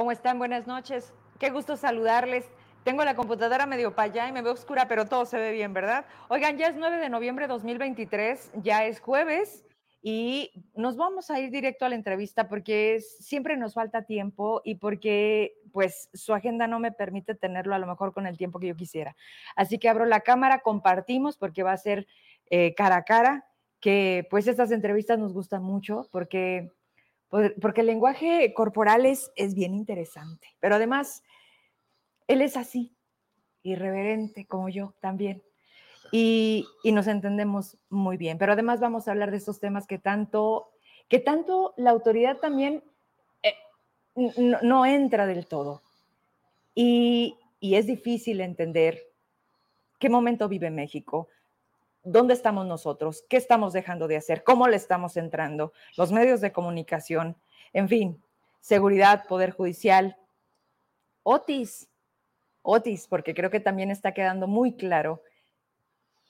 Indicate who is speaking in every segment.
Speaker 1: ¿Cómo están? Buenas noches. Qué gusto saludarles. Tengo la computadora medio para allá y me veo oscura, pero todo se ve bien, ¿verdad? Oigan, ya es 9 de noviembre de 2023, ya es jueves y nos vamos a ir directo a la entrevista porque siempre nos falta tiempo y porque pues su agenda no me permite tenerlo a lo mejor con el tiempo que yo quisiera. Así que abro la cámara, compartimos porque va a ser eh, cara a cara, que pues estas entrevistas nos gustan mucho porque, porque el lenguaje corporal es, es bien interesante, pero además él es así, irreverente como yo también. Y, nos entendemos muy bien. Pero además vamos a hablar de estos temas que tanto, que tanto la autoridad también eh, no, entra del todo. Y, y es difícil entender qué momento vive México, dónde estamos nosotros, qué estamos dejando de hacer, cómo le estamos entrando, los medios de comunicación, en fin, seguridad, poder judicial. Otis, Otis, porque creo que también está quedando muy claro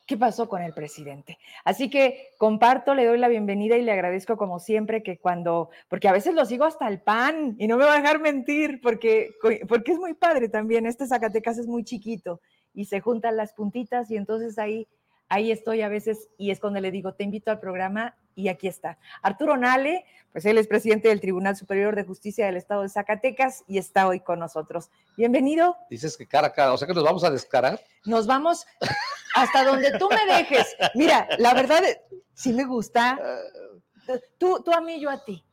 Speaker 1: qué pasó con el presidente. Así que comparto, le doy la bienvenida y le agradezco como siempre que cuando, porque a veces lo sigo hasta el pan y no me va a dejar mentir, porque, porque es muy padre también, este Zacatecas es muy chiquito y se juntan las puntitas y entonces ahí ahí estoy a veces y es cuando le digo, te invito al programa y aquí está. Arturo Nale, pues él es presidente del Tribunal Superior de Justicia del Estado de Zacatecas y está hoy con nosotros. Bienvenido.
Speaker 2: Dices que cara a cara, o sea que nos vamos a descarar.
Speaker 1: Nos vamos hasta donde tú me dejes. Mira, la verdad, sí me gusta. Tú, tú a mí, yo a ti.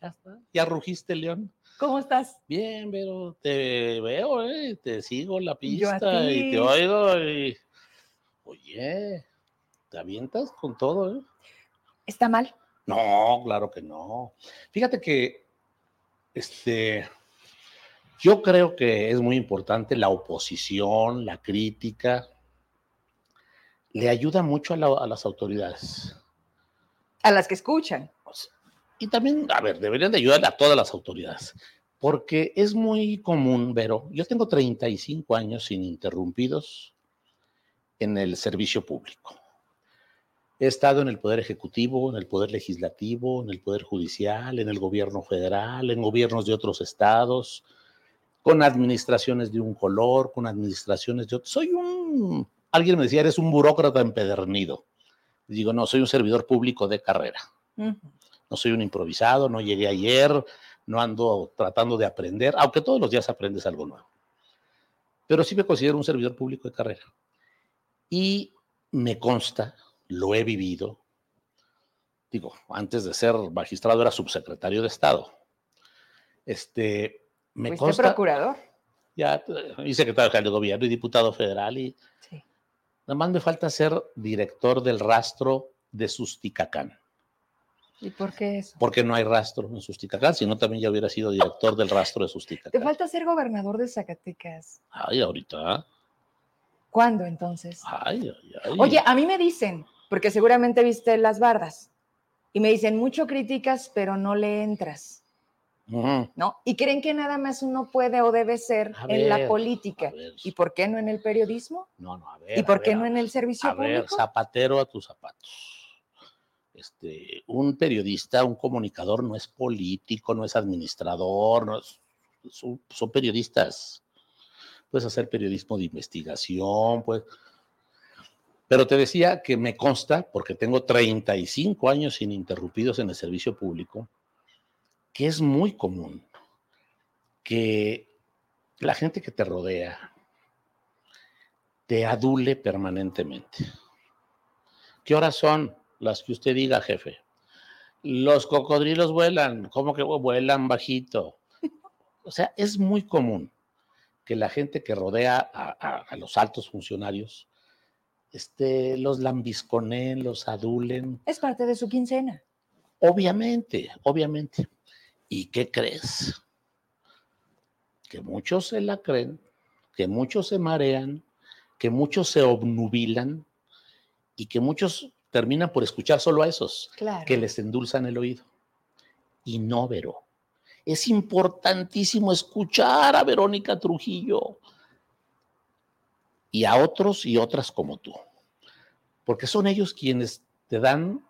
Speaker 2: Ya está. ¿Ya rugiste, León?
Speaker 1: ¿Cómo estás?
Speaker 2: Bien, pero te veo, ¿eh? te sigo la pista y te oigo y Oye, te avientas con todo, ¿eh?
Speaker 1: ¿Está mal?
Speaker 2: No, claro que no. Fíjate que este, yo creo que es muy importante la oposición, la crítica. Le ayuda mucho a, las autoridades.
Speaker 1: A las que escuchan.
Speaker 2: Y también, a ver, deberían de ayudar a todas las autoridades. Porque es muy común, Vero, yo tengo 35 años ininterrumpidos en el servicio público. He estado en el Poder Ejecutivo, en el Poder Legislativo, en el Poder Judicial, en el Gobierno Federal, en gobiernos de otros estados, con administraciones de un color, con administraciones de otro. Soy un, alguien me decía, eres un burócrata empedernido. Digo, no, soy un servidor público de carrera. No soy un improvisado, no llegué ayer, no ando tratando de aprender, aunque todos los días aprendes algo nuevo. Pero sí me considero un servidor público de carrera. Y me consta, lo he vivido, digo, antes de ser magistrado era subsecretario de Estado. Este,
Speaker 1: me consta, procurador?
Speaker 2: Ya, y secretario general de gobierno y diputado federal y sí. nada más me falta ser director del rastro de Susticacán.
Speaker 1: ¿Y por qué eso?
Speaker 2: Porque no hay rastro en Susticacán, si no también ya hubiera sido director del rastro de Susticacán.
Speaker 1: Te falta ser gobernador de Zacatecas.
Speaker 2: Ay, ahorita.
Speaker 1: ¿Cuándo entonces?
Speaker 2: Ay, ay,
Speaker 1: Oye, a mí me dicen, porque seguramente viste las bardas, y me dicen, mucho críticas, pero no le entras. ¿No? Y creen que nada más uno puede o debe ser en la política. ¿Y por qué no en el periodismo?
Speaker 2: No, no, a ver.
Speaker 1: ¿Y por qué no en el servicio
Speaker 2: a
Speaker 1: público? A ver,
Speaker 2: zapatero a tus zapatos. Este, un periodista, un comunicador no es político, no es administrador, no son periodistas puedes hacer periodismo de investigación, pues. Pero te decía que me consta, porque tengo 35 años ininterrumpidos en el servicio público, que es muy común que la gente que te rodea te adule permanentemente. ¿Qué horas son las que usted diga, jefe? Los cocodrilos vuelan, ¿cómo que vuelan bajito? O sea, es muy común que la gente que rodea a, los altos funcionarios este, los lambisconen, los adulen.
Speaker 1: Es parte de su quincena.
Speaker 2: Obviamente, obviamente. ¿Y qué crees? Que muchos se la creen, que muchos se marean, que muchos se obnubilan y que muchos terminan por escuchar solo a esos que les endulzan el oído. Y no, Vero es importantísimo escuchar a Verónica Trujillo y a otros y otras como tú, porque son ellos quienes te dan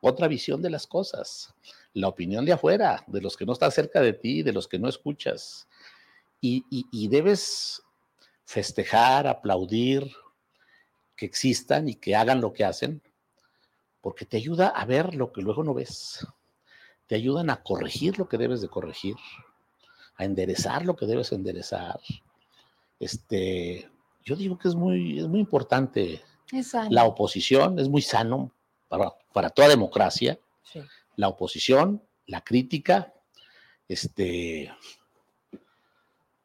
Speaker 2: otra visión de las cosas, la opinión de afuera, de los que no están cerca de ti, de los que no escuchas. y, debes festejar, aplaudir que existan y que hagan lo que hacen, porque te ayuda a ver lo que luego no ves. Te ayudan a corregir lo que debes de corregir, a enderezar lo que debes enderezar. Este, yo digo que es muy, es muy importante la oposición, es muy sano para, para toda democracia. La oposición, la crítica, este,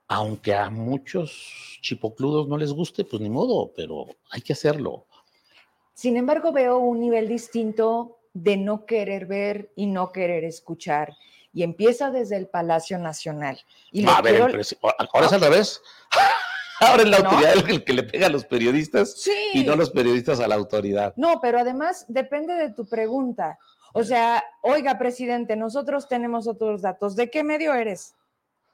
Speaker 2: aunque a muchos chipocludos no les guste, pues ni modo, pero hay que hacerlo.
Speaker 1: Sin embargo, veo un nivel distinto de no querer ver y no querer escuchar. Y empieza desde el Palacio Nacional. Y
Speaker 2: a ver, ahora es al revés. Ahora es la autoridad el que le pega a los periodistas y no los periodistas a la autoridad.
Speaker 1: No, pero además depende de tu pregunta. O sea, oiga, presidente, nosotros tenemos otros datos. ¿De qué medio eres?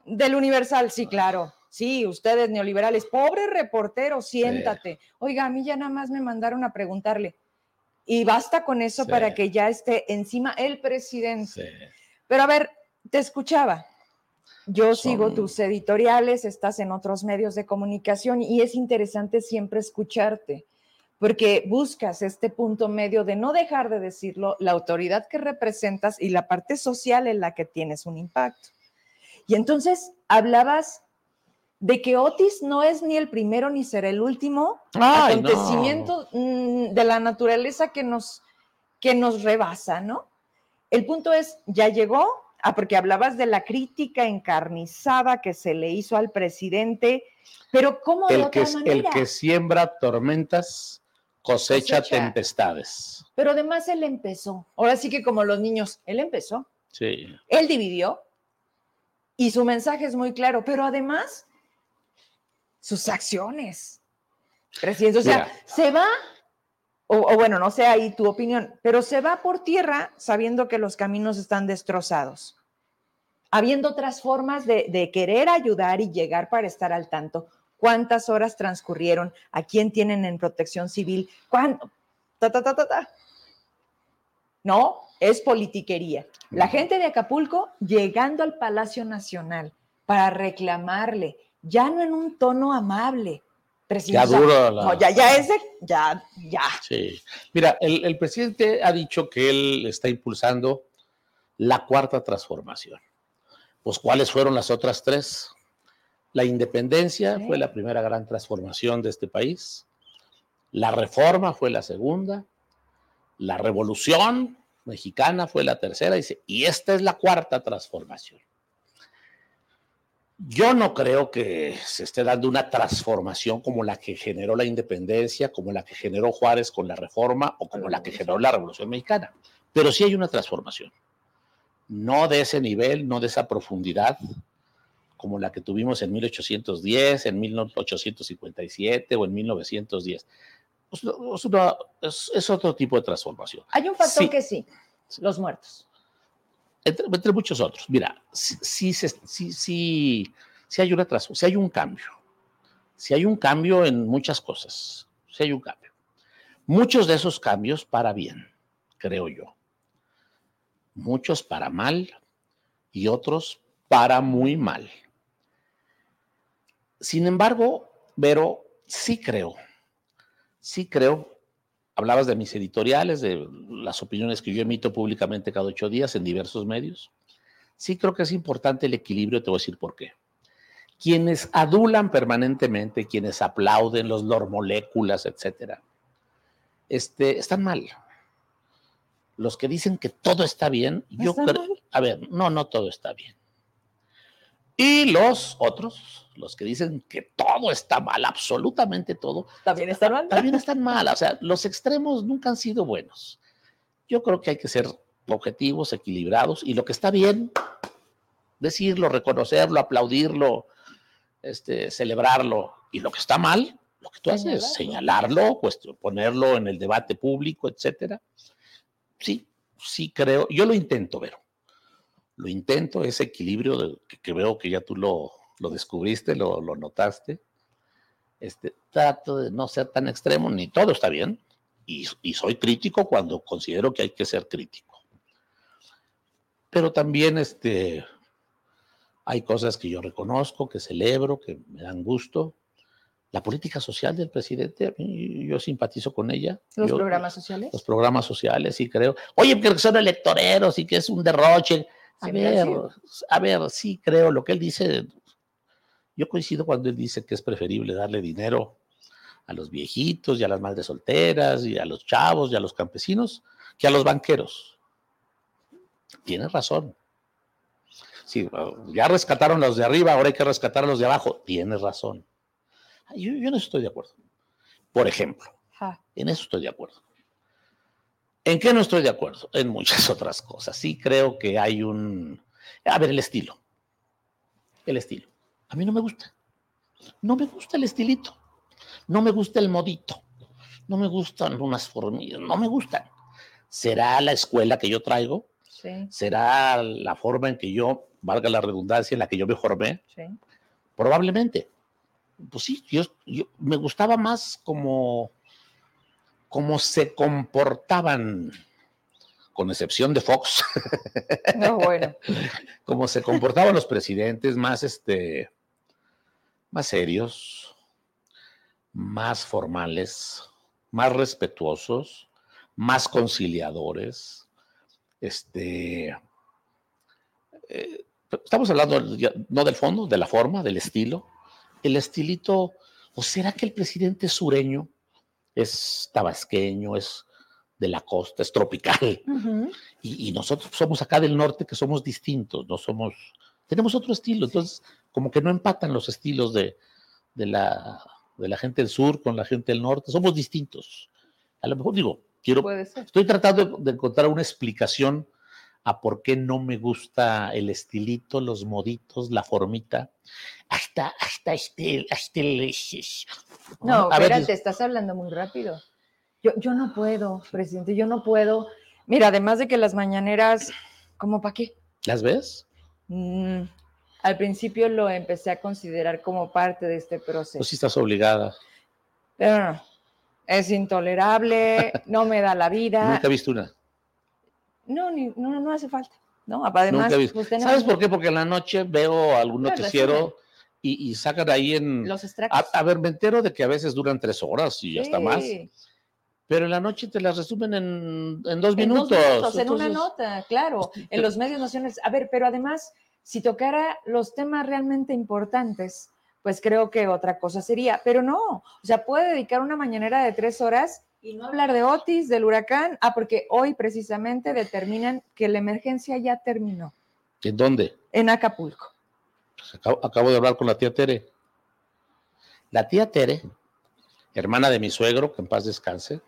Speaker 1: Del Universal, sí, claro. Sí, ustedes neoliberales. Pobre reportero, siéntate. Oiga, a mí ya nada más me mandaron a preguntarle. Y basta con eso para que ya esté encima el presidente. Pero a ver, te escuchaba. Yo sigo tus editoriales, estás en otros medios de comunicación y es interesante siempre escucharte, porque buscas este punto medio de no dejar de decirlo, la autoridad que representas y la parte social en la que tienes un impacto. Y entonces hablabas de que Otis no es ni el primero ni será el último acontecimiento mm, de la naturaleza que nos, que nos rebasa, ¿no? El punto es, ya llegó, ah, porque hablabas de la crítica encarnizada que se le hizo al presidente, pero ¿cómo de
Speaker 2: el que, El que siembra tormentas cosecha, cosecha tempestades.
Speaker 1: Pero además él empezó, ahora sí que como los niños, él empezó.
Speaker 2: Sí.
Speaker 1: Él dividió, y su mensaje es muy claro, pero además sus acciones. Presidente, o sea, se va, o, bueno, no sé ahí tu opinión, pero se va por tierra sabiendo que los caminos están destrozados, habiendo otras formas de, querer ayudar y llegar para estar al tanto. ¿Cuántas horas transcurrieron? ¿A quién tienen en protección civil? Ta, ta, ta, ta. No, es politiquería. La gente de Acapulco llegando al Palacio Nacional para reclamarle, ya no en un tono amable.
Speaker 2: Ya duro.
Speaker 1: No, ya, ya es de, ya, ya.
Speaker 2: Sí. Mira, el, presidente ha dicho que él está impulsando la cuarta transformación. Pues, ¿cuáles fueron las otras tres? La independencia fue la primera gran transformación de este país. La reforma fue la segunda. La revolución mexicana fue la tercera, dice, y esta es la cuarta transformación. Yo no creo que se esté dando una transformación como la que generó la independencia, como la que generó Juárez con la reforma o como la que generó la Revolución Mexicana, pero sí hay una transformación. No de ese nivel, no de esa profundidad como la que tuvimos en 1810, en 1857 o en 1910. Pues, es, otro tipo de transformación.
Speaker 1: Hay un factor que sí, los muertos.
Speaker 2: Entre, muchos otros. Mira, sí, sí, sí, hay una si hay un cambio. Si hay un cambio en muchas cosas. Si hay un cambio. Muchos de esos cambios para bien, creo yo. Muchos para mal y otros para muy mal. Sin embargo, Vero, sí creo sí creo, hablabas de mis editoriales, de las opiniones que yo emito públicamente cada ocho días en diversos medios. Sí creo que es importante el equilibrio, te voy a decir por qué. Quienes adulan permanentemente, quienes aplauden los moléculas, etcétera, este, están mal. Los que dicen que todo está bien, yo creo, a ver, no, no todo está bien. Y los otros, los que dicen que todo está mal, absolutamente todo.
Speaker 1: También están mal.
Speaker 2: También están mal. O sea, los extremos nunca han sido buenos. Yo creo que hay que ser objetivos, equilibrados, y lo que está bien, decirlo, reconocerlo, aplaudirlo, este, celebrarlo. Y lo que está mal, lo que tú haces, señalarlo, ponerlo en el debate público, etcétera. Sí, sí creo, yo lo intento, Vero lo intento, ese equilibrio que, veo que ya tú lo, descubriste, lo, notaste. Este, trato de no ser tan extremo, ni todo está bien, y, soy crítico cuando considero que hay que ser crítico. Pero también este, Hay cosas que yo reconozco, que celebro, que me dan gusto. La política social del presidente, yo simpatizo con ella.
Speaker 1: ¿Los programas sociales?
Speaker 2: Los programas sociales, sí creo. Oye, que son electoreros y que es un derroche. A ver, a ver, sí creo lo que él dice. Yo coincido cuando él dice que es preferible darle dinero a los viejitos y a las madres solteras y a los chavos y a los campesinos que a los banqueros. Tiene razón. Sí, ya rescataron los de arriba, ahora hay que rescatar a los de abajo. Tienes razón. Yo, eso estoy de acuerdo. Por ejemplo, en eso estoy de acuerdo. ¿En qué no estoy de acuerdo? En muchas otras cosas. Sí creo que hay un... A ver, el estilo. El estilo. A mí no me gusta. No me gusta el estilito. No me gusta el modito. No me gustan unas formillas. No me gustan. ¿Será la escuela que yo traigo? Sí. ¿Será la forma en que yo, valga la redundancia, en la que yo me formé? Sí. Probablemente. Pues sí, yo, me gustaba más como, como se comportaban, con excepción de Fox.
Speaker 1: No, bueno.
Speaker 2: como se comportaban los presidentes más, este, más serios, más formales, más respetuosos, más conciliadores. Este, eh, estamos hablando no del fondo, de la forma, del estilo. El estilito, ¿o será que el presidente sureño es tabasqueño, es de la costa, es tropical? y, y, nosotros somos acá del norte que somos distintos, no somos, tenemos otro estilo, entonces como que no empatan los estilos de, de la, de la gente del sur con la gente del norte, somos distintos. A lo mejor digo, quiero, estoy tratando de, encontrar una explicación a por qué no me gusta el estilito, los moditos, la formita. Hasta, hasta este, hasta el...
Speaker 1: No, a espérate, estás hablando muy rápido. Yo, yo no puedo, presidente, yo no puedo. Mira, además de que las mañaneras, ¿cómo para qué?
Speaker 2: ¿Las ves?
Speaker 1: Mm, al principio lo empecé a considerar como parte de este proceso.
Speaker 2: Pues sí estás obligada.
Speaker 1: Pero no, es intolerable, no me da la vida.
Speaker 2: Nunca he visto una.
Speaker 1: No, no, no hace falta. ¿no? Además,
Speaker 2: pues, ¿Sabes por qué? Porque en la noche veo algún noticiero y, y, sacan ahí en...
Speaker 1: Los extractos.
Speaker 2: A, ver, me entero de que a veces duran tres horas y hasta más. Pero en la noche te las resumen en, en dos minutos. En, dos minutos,
Speaker 1: en una nota, claro. En los medios nacionales. A ver, pero además si tocara los temas realmente importantes, pues creo que otra cosa sería, pero no, o sea, puede dedicar una mañanera de tres horas y no hablar de Otis, del huracán, ah, porque hoy precisamente determinan que la emergencia ya terminó.
Speaker 2: ¿En dónde?
Speaker 1: En Acapulco.
Speaker 2: Pues acabo, de hablar con la tía Tere. La tía Tere, hermana de mi suegro, que en paz descanse,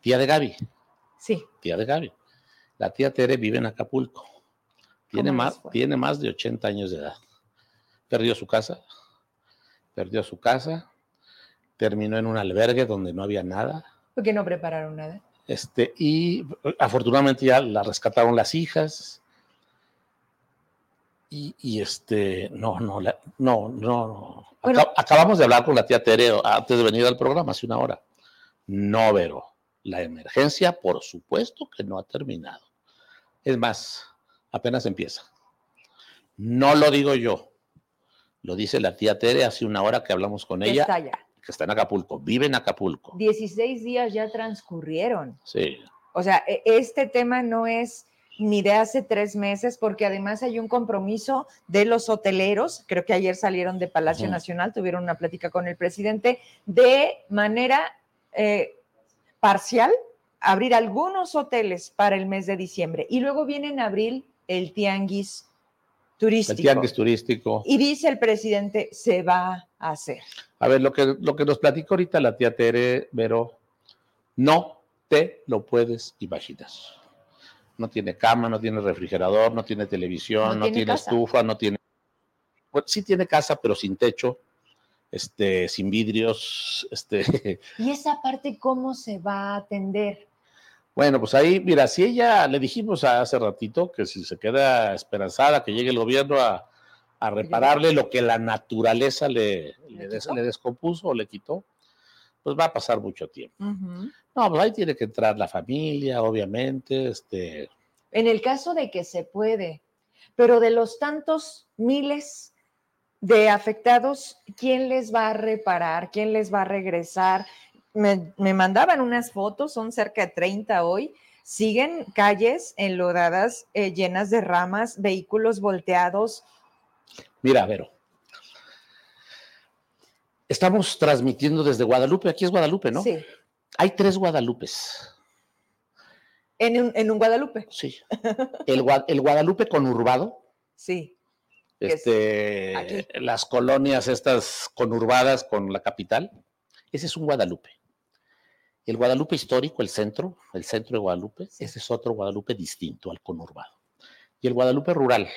Speaker 2: tía de Gaby.
Speaker 1: Sí.
Speaker 2: Tía de Gaby. La tía Tere vive en Acapulco. Tiene más, tiene más de 80 años de edad. Perdió su casa, perdió su casa, terminó en un albergue donde no había nada.
Speaker 1: Porque no prepararon nada.
Speaker 2: Este, y afortunadamente ya la rescataron las hijas. Y, este, no, no, no, no. acabamos de hablar con la tía Tere antes de venir al programa, hace una hora. No, Vero, la emergencia, por supuesto que no ha terminado. Es más, apenas empieza. No lo digo yo, lo dice la tía Tere hace una hora que hablamos con ella.
Speaker 1: Está allá.
Speaker 2: Que está en Acapulco, vive en Acapulco.
Speaker 1: 16 días ya transcurrieron.
Speaker 2: Sí.
Speaker 1: O sea, e, este tema no es ni de hace tres meses, porque además hay un compromiso de los hoteleros, creo que ayer salieron de Palacio Nacional, tuvieron una plática con el presidente, de manera eh, parcial, abrir algunos hoteles para el mes de diciembre. Y luego viene en abril el tianguis turístico.
Speaker 2: El tianguis turístico.
Speaker 1: Y dice el presidente, se va a hacer.
Speaker 2: A ver, lo que, lo que nos platica ahorita la tía Tere, pero no te lo puedes imaginar. No tiene cama, no tiene refrigerador, no tiene televisión, no, tiene, estufa, no tiene... Pues sí tiene casa, pero sin techo, este, sin vidrios. Este...
Speaker 1: ¿Y esa parte cómo se va a atender?
Speaker 2: Bueno, pues ahí, mira, si ella le dijimos hace ratito que si se queda esperanzada que llegue el gobierno a, repararle lo que la naturaleza le, le, descompuso o le quitó, pues va a pasar mucho tiempo. No, pues ahí tiene que entrar la familia, obviamente. Este...
Speaker 1: En el caso de que se puede, pero de los tantos miles de afectados, ¿quién les va a reparar? ¿Quién les va a regresar? Me, mandaban unas fotos, son cerca de 30 hoy, siguen calles enlodadas, eh, llenas de ramas, vehículos volteados.
Speaker 2: Mira, Vero, estamos transmitiendo desde Guadalupe, aquí es Guadalupe, ¿no?
Speaker 1: Sí.
Speaker 2: Hay tres Guadalupes.
Speaker 1: En un, Guadalupe.
Speaker 2: Sí. El, el Guadalupe conurbado.
Speaker 1: Sí.
Speaker 2: Este, las colonias estas conurbadas con la capital. Ese es un Guadalupe. El Guadalupe histórico, el centro, el centro de Guadalupe, ese es otro Guadalupe distinto al conurbado. Y el Guadalupe rural.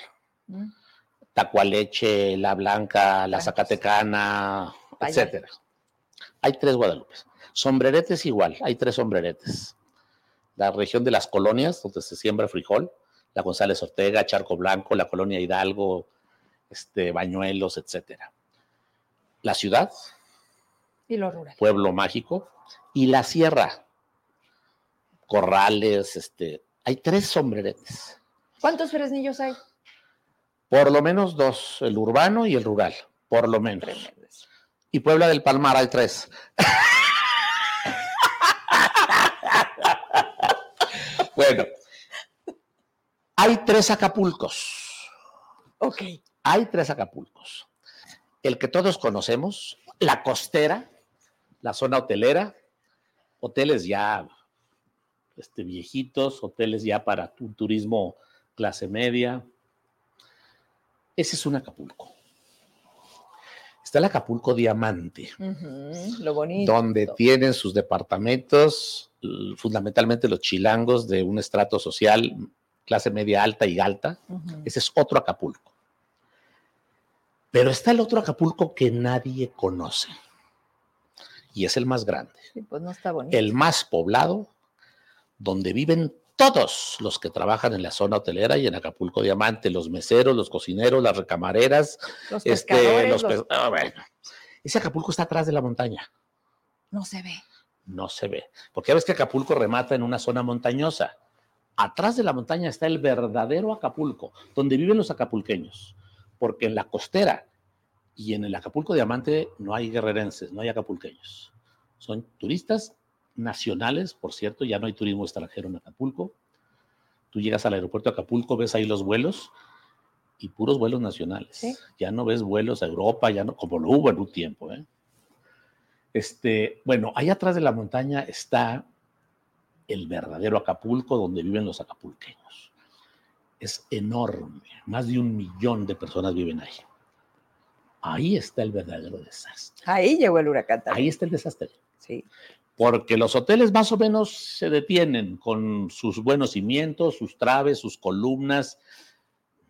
Speaker 2: Mm. Tacualeche, La Blanca, La Zacatecana, etcétera. Hay tres Guadalupes. Sombreretes igual, hay tres sombreretes la región de las colonias, donde se siembra frijol, la González Ortega, Charco Blanco, la colonia Hidalgo, este, Bañuelos, etcétera. La ciudad.
Speaker 1: Y lo rural.
Speaker 2: Pueblo mágico. Y la sierra. Corrales, este. Hay tres sombreretes.
Speaker 1: ¿Cuántos fresnillos hay?
Speaker 2: Por lo menos dos, el urbano y el rural, por lo menos. Y Puebla del Palmar hay tres. Bueno, hay tres Acapulcos.
Speaker 1: Ok.
Speaker 2: Hay tres Acapulcos. El que todos conocemos, la costera, la zona hotelera, hoteles ya este, viejitos, hoteles ya para un turismo clase media. Ese es un Acapulco. Está el Acapulco Diamante.
Speaker 1: lo bonito.
Speaker 2: Donde tienen sus departamentos, fundamentalmente los chilangos de un estrato social, clase media alta y alta. Ese es otro Acapulco. Pero está el otro Acapulco que nadie conoce. Y es el más grande.
Speaker 1: pues no está bonito.
Speaker 2: El más poblado, donde viven todos los que trabajan en la zona hotelera y en Acapulco Diamante, los meseros, los cocineros, las recamareras,
Speaker 1: los este, los,
Speaker 2: ah, ese Acapulco está atrás de la montaña.
Speaker 1: No se ve.
Speaker 2: No se ve. Porque ya ves que Acapulco remata en una zona montañosa. Atrás de la montaña está el verdadero Acapulco, donde viven los acapulqueños. Porque en la costera y en el Acapulco Diamante no hay guerrerenses, no hay acapulqueños. Son turistas nacionales, por cierto, ya no hay turismo extranjero en Acapulco. Tú llegas al aeropuerto de Acapulco, ves ahí los vuelos y puros vuelos nacionales. Ya no ves vuelos a Europa, ya no, como lo hubo en un tiempo. ¿eh? Este, bueno, ahí atrás de la montaña está el verdadero Acapulco, donde viven los acapulqueños. Es enorme, más de un millón de personas viven ahí. Ahí está el verdadero desastre.
Speaker 1: Ahí llegó el huracán.
Speaker 2: Ahí está el desastre.
Speaker 1: Sí
Speaker 2: porque los hoteles más o menos se detienen con sus buenos cimientos, sus traves, sus columnas.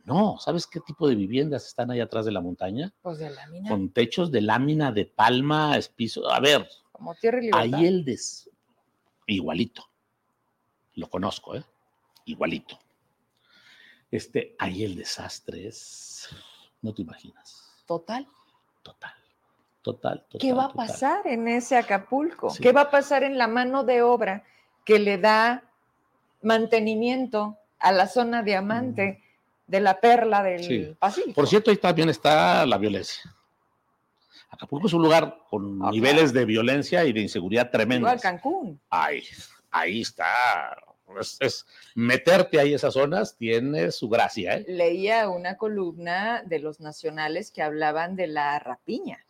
Speaker 2: No, ¿sabes qué tipo de viviendas están ahí atrás de la montaña?
Speaker 1: Pues de lámina.
Speaker 2: Con techos de lámina, de palma, espiso. A ver,
Speaker 1: Como tierra y
Speaker 2: ahí el des... Igualito. Lo conozco, ¿eh? Igualito. Este, ahí el desastre es... No te imaginas.
Speaker 1: Total.
Speaker 2: Total. Total,
Speaker 1: ¿Qué va a pasar en ese Acapulco? ¿Qué va a pasar en la mano de obra que le da mantenimiento a la zona diamante de la perla del Pacífico?
Speaker 2: Por cierto, ahí también está la violencia. Acapulco es un lugar con niveles de violencia y de inseguridad tremendos.
Speaker 1: Igual Cancún.
Speaker 2: Ahí, ahí está. Es, meterte ahí esas zonas tiene su gracia. ¿eh?
Speaker 1: Leía una columna de los nacionales que hablaban de la rapiña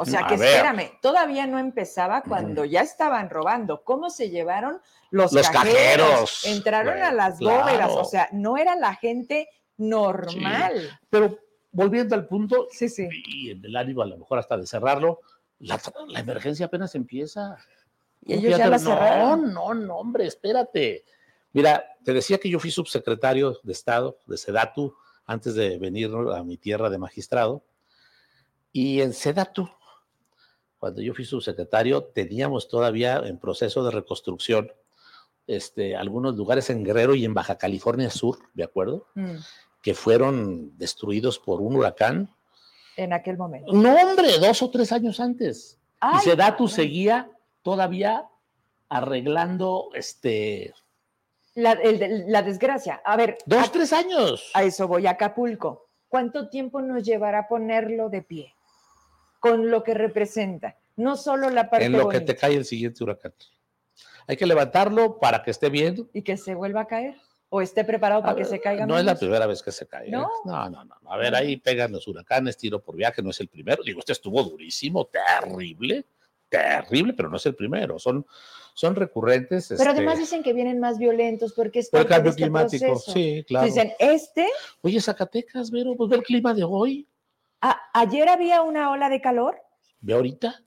Speaker 1: o sea que espérame, todavía no empezaba cuando ya estaban robando. ¿Cómo se llevaron los, cajeros? Entraron a las bóvedas, o sea, no era la gente normal.
Speaker 2: Pero volviendo al punto,
Speaker 1: sí, sí.
Speaker 2: y en el ánimo a lo mejor hasta de cerrarlo, la, emergencia apenas empieza.
Speaker 1: Y ellos ya la cerraron.
Speaker 2: No, no, no, hombre, espérate. Mira, te decía que yo fui subsecretario de Estado de Sedatu antes de venir a mi tierra de magistrado. Y en Sedatu cuando yo fui subsecretario, teníamos todavía en proceso de reconstrucción este, algunos lugares en Guerrero y en Baja California Sur, ¿de acuerdo? Mm. Que fueron destruidos por un huracán.
Speaker 1: En aquel momento.
Speaker 2: No, hombre, dos o tres años antes. y Sedatu seguía todavía arreglando este.
Speaker 1: La, el la desgracia. A ver,
Speaker 2: Dos,
Speaker 1: a,
Speaker 2: tres años.
Speaker 1: a eso voy, a Acapulco. ¿Cuánto tiempo nos llevará ponerlo de pie? Con lo que representa. No solo la parte
Speaker 2: En lo que te cae el siguiente huracán. Hay que levantarlo para que esté bien.
Speaker 1: y que se vuelva a caer. O esté preparado para que se caiga.
Speaker 2: No es la primera vez que se cae. ¿eh?
Speaker 1: No,
Speaker 2: no, no. no. A ver, ahí pegan los huracanes, tiro por viaje, no es el primero. Digo, este estuvo durísimo, terrible, terrible, pero no es el primero. Son, son recurrentes.
Speaker 1: Pero
Speaker 2: este,
Speaker 1: además dicen que vienen más violentos porque es
Speaker 2: por el cambio
Speaker 1: este
Speaker 2: climático.
Speaker 1: proceso.
Speaker 2: Sí, claro.
Speaker 1: Dicen, este,
Speaker 2: Oye, Zacatecas, Vero, pues ve el clima de hoy.
Speaker 1: a- ayer había una ola de calor,
Speaker 2: Ve ahorita.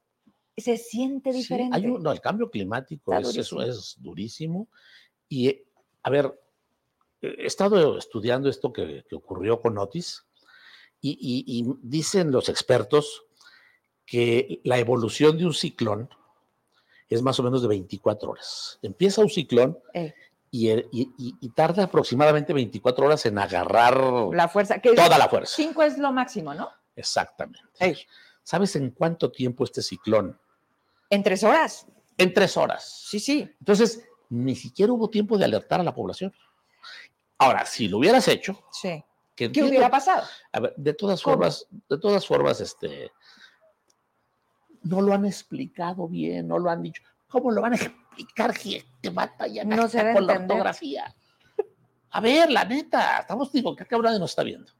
Speaker 1: se siente
Speaker 2: Sí,
Speaker 1: diferente.
Speaker 2: hay un- no, el cambio climático es, eso es durísimo. Y, eh, a ver, he estado estudiando esto que, que ocurrió con Otis y, y- y dicen los expertos que la evolución de un ciclón es más o menos de 24 horas. Empieza un ciclón
Speaker 1: Eh,
Speaker 2: y, tarda aproximadamente 24 horas en agarrar
Speaker 1: la fuerza, que
Speaker 2: toda la fuerza.
Speaker 1: cinco es lo máximo, ¿no?
Speaker 2: Exactamente. ¿Sabes en cuánto tiempo este ciclón?
Speaker 1: en tres horas.
Speaker 2: En tres horas.
Speaker 1: Sí, sí.
Speaker 2: Entonces, ni siquiera hubo tiempo de alertar a la población. Ahora, si lo hubieras hecho,
Speaker 1: Sí. ¿Qué hubiera pasado?
Speaker 2: a ver, de todas
Speaker 1: ¿Cómo?
Speaker 2: formas, de todas formas, este, no lo han explicado bien, no lo han dicho. ¿Cómo lo van a explicar que te batallan
Speaker 1: No
Speaker 2: hasta
Speaker 1: se
Speaker 2: con la ortografía? A ver, la neta, estamos, digo, ¿qué cabrón nos está viendo?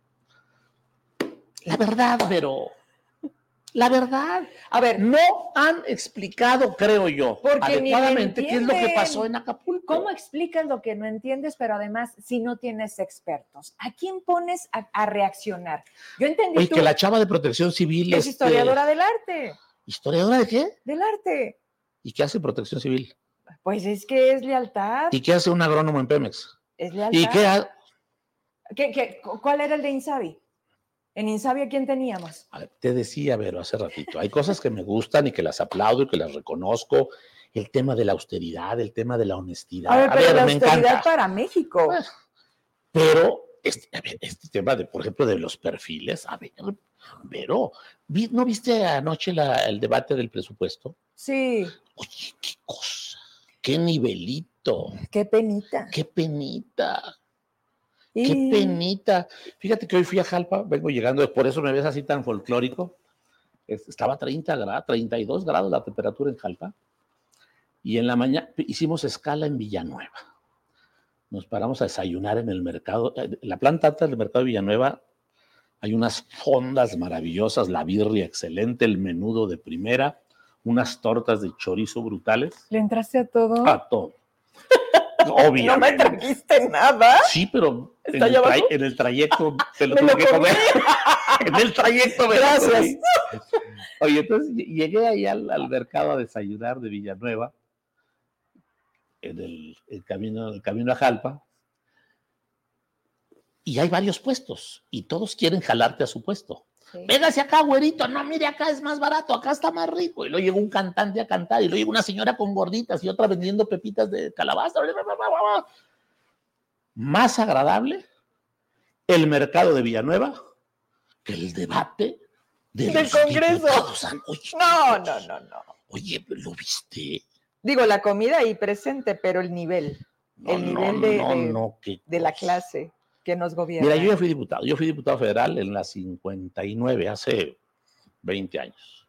Speaker 2: La verdad, pero la verdad,
Speaker 1: A ver,
Speaker 2: no han explicado, creo yo, adecuadamente qué es lo que pasó en Acapulco.
Speaker 1: ¿cómo explicas lo que no entiendes, pero además si no tienes expertos? ¿A quién pones a, a reaccionar? Yo entendí
Speaker 2: Oye,
Speaker 1: tú
Speaker 2: que la chava de protección civil
Speaker 1: es
Speaker 2: este,
Speaker 1: historiadora del arte,
Speaker 2: ¿Historiadora de qué?
Speaker 1: del arte.
Speaker 2: ¿Y qué hace protección civil?
Speaker 1: Pues es que es lealtad,
Speaker 2: ¿Y qué hace un agrónomo en Pemex?
Speaker 1: es lealtad.
Speaker 2: ¿Y qué ha-
Speaker 1: ¿Qué- qué- cu- cuál era el de Insabi? En Insabi, ¿a quién teníamos?
Speaker 2: A ver, Te decía, Vero, hace ratito, hay cosas que me gustan y que las aplaudo y que las reconozco. El tema de la austeridad, el tema de la honestidad.
Speaker 1: A ver, pero la
Speaker 2: me
Speaker 1: austeridad
Speaker 2: encanta.
Speaker 1: para México.
Speaker 2: Bueno, Pero este, a ver, este tema, de, por ejemplo, de los perfiles, a ver, Vero, ¿vi- ¿no viste anoche la- el debate del presupuesto?
Speaker 1: Sí,
Speaker 2: Oye, qué cosa, qué nivelito,
Speaker 1: qué penita.
Speaker 2: qué penita. Qué penita. Fíjate que hoy fui a Jalpa, vengo llegando, por eso me ves así tan folclórico. Es- Estaba 30 grados, 32 grados la temperatura en Jalpa. Y en la mañana hicimos escala en Villanueva. Nos paramos a desayunar en el mercado. En la planta alta del mercado de Villanueva hay unas fondas maravillosas, la birria excelente, el menudo de primera, unas tortas de chorizo brutales.
Speaker 1: ¿Le entraste a todo?
Speaker 2: A todo.
Speaker 1: no me
Speaker 2: Obviamente.
Speaker 1: trajiste nada.
Speaker 2: Sí, pero en
Speaker 1: ¿Está
Speaker 2: el, en trayecto te lo tuve que comer. en el trayecto me
Speaker 1: Gracias.
Speaker 2: Oye, entonces ll- llegué ahí al, al mercado a desayunar de Villanueva, en el, el camino, el camino a Jalpa, y hay varios puestos, y todos quieren jalarte a su puesto.
Speaker 1: Sí.
Speaker 2: Véngase acá, güerito. No, mire, acá es más barato, acá está más rico. Y luego llegó un cantante a cantar, y luego llegó una señora con gorditas y otra vendiendo pepitas de calabaza. Más agradable el mercado de Villanueva que el debate de
Speaker 1: Del Congreso.
Speaker 2: Oye,
Speaker 1: No, no, no, no.
Speaker 2: Oye, ¿lo viste?
Speaker 1: Digo, la comida ahí presente, pero el nivel
Speaker 2: No,
Speaker 1: El nivel de-
Speaker 2: no,
Speaker 1: de-
Speaker 2: no, qué
Speaker 1: de la clase que nos gobierna.
Speaker 2: Mira, yo ya fui diputado. Yo fui diputado federal en la 59, hace 20 años.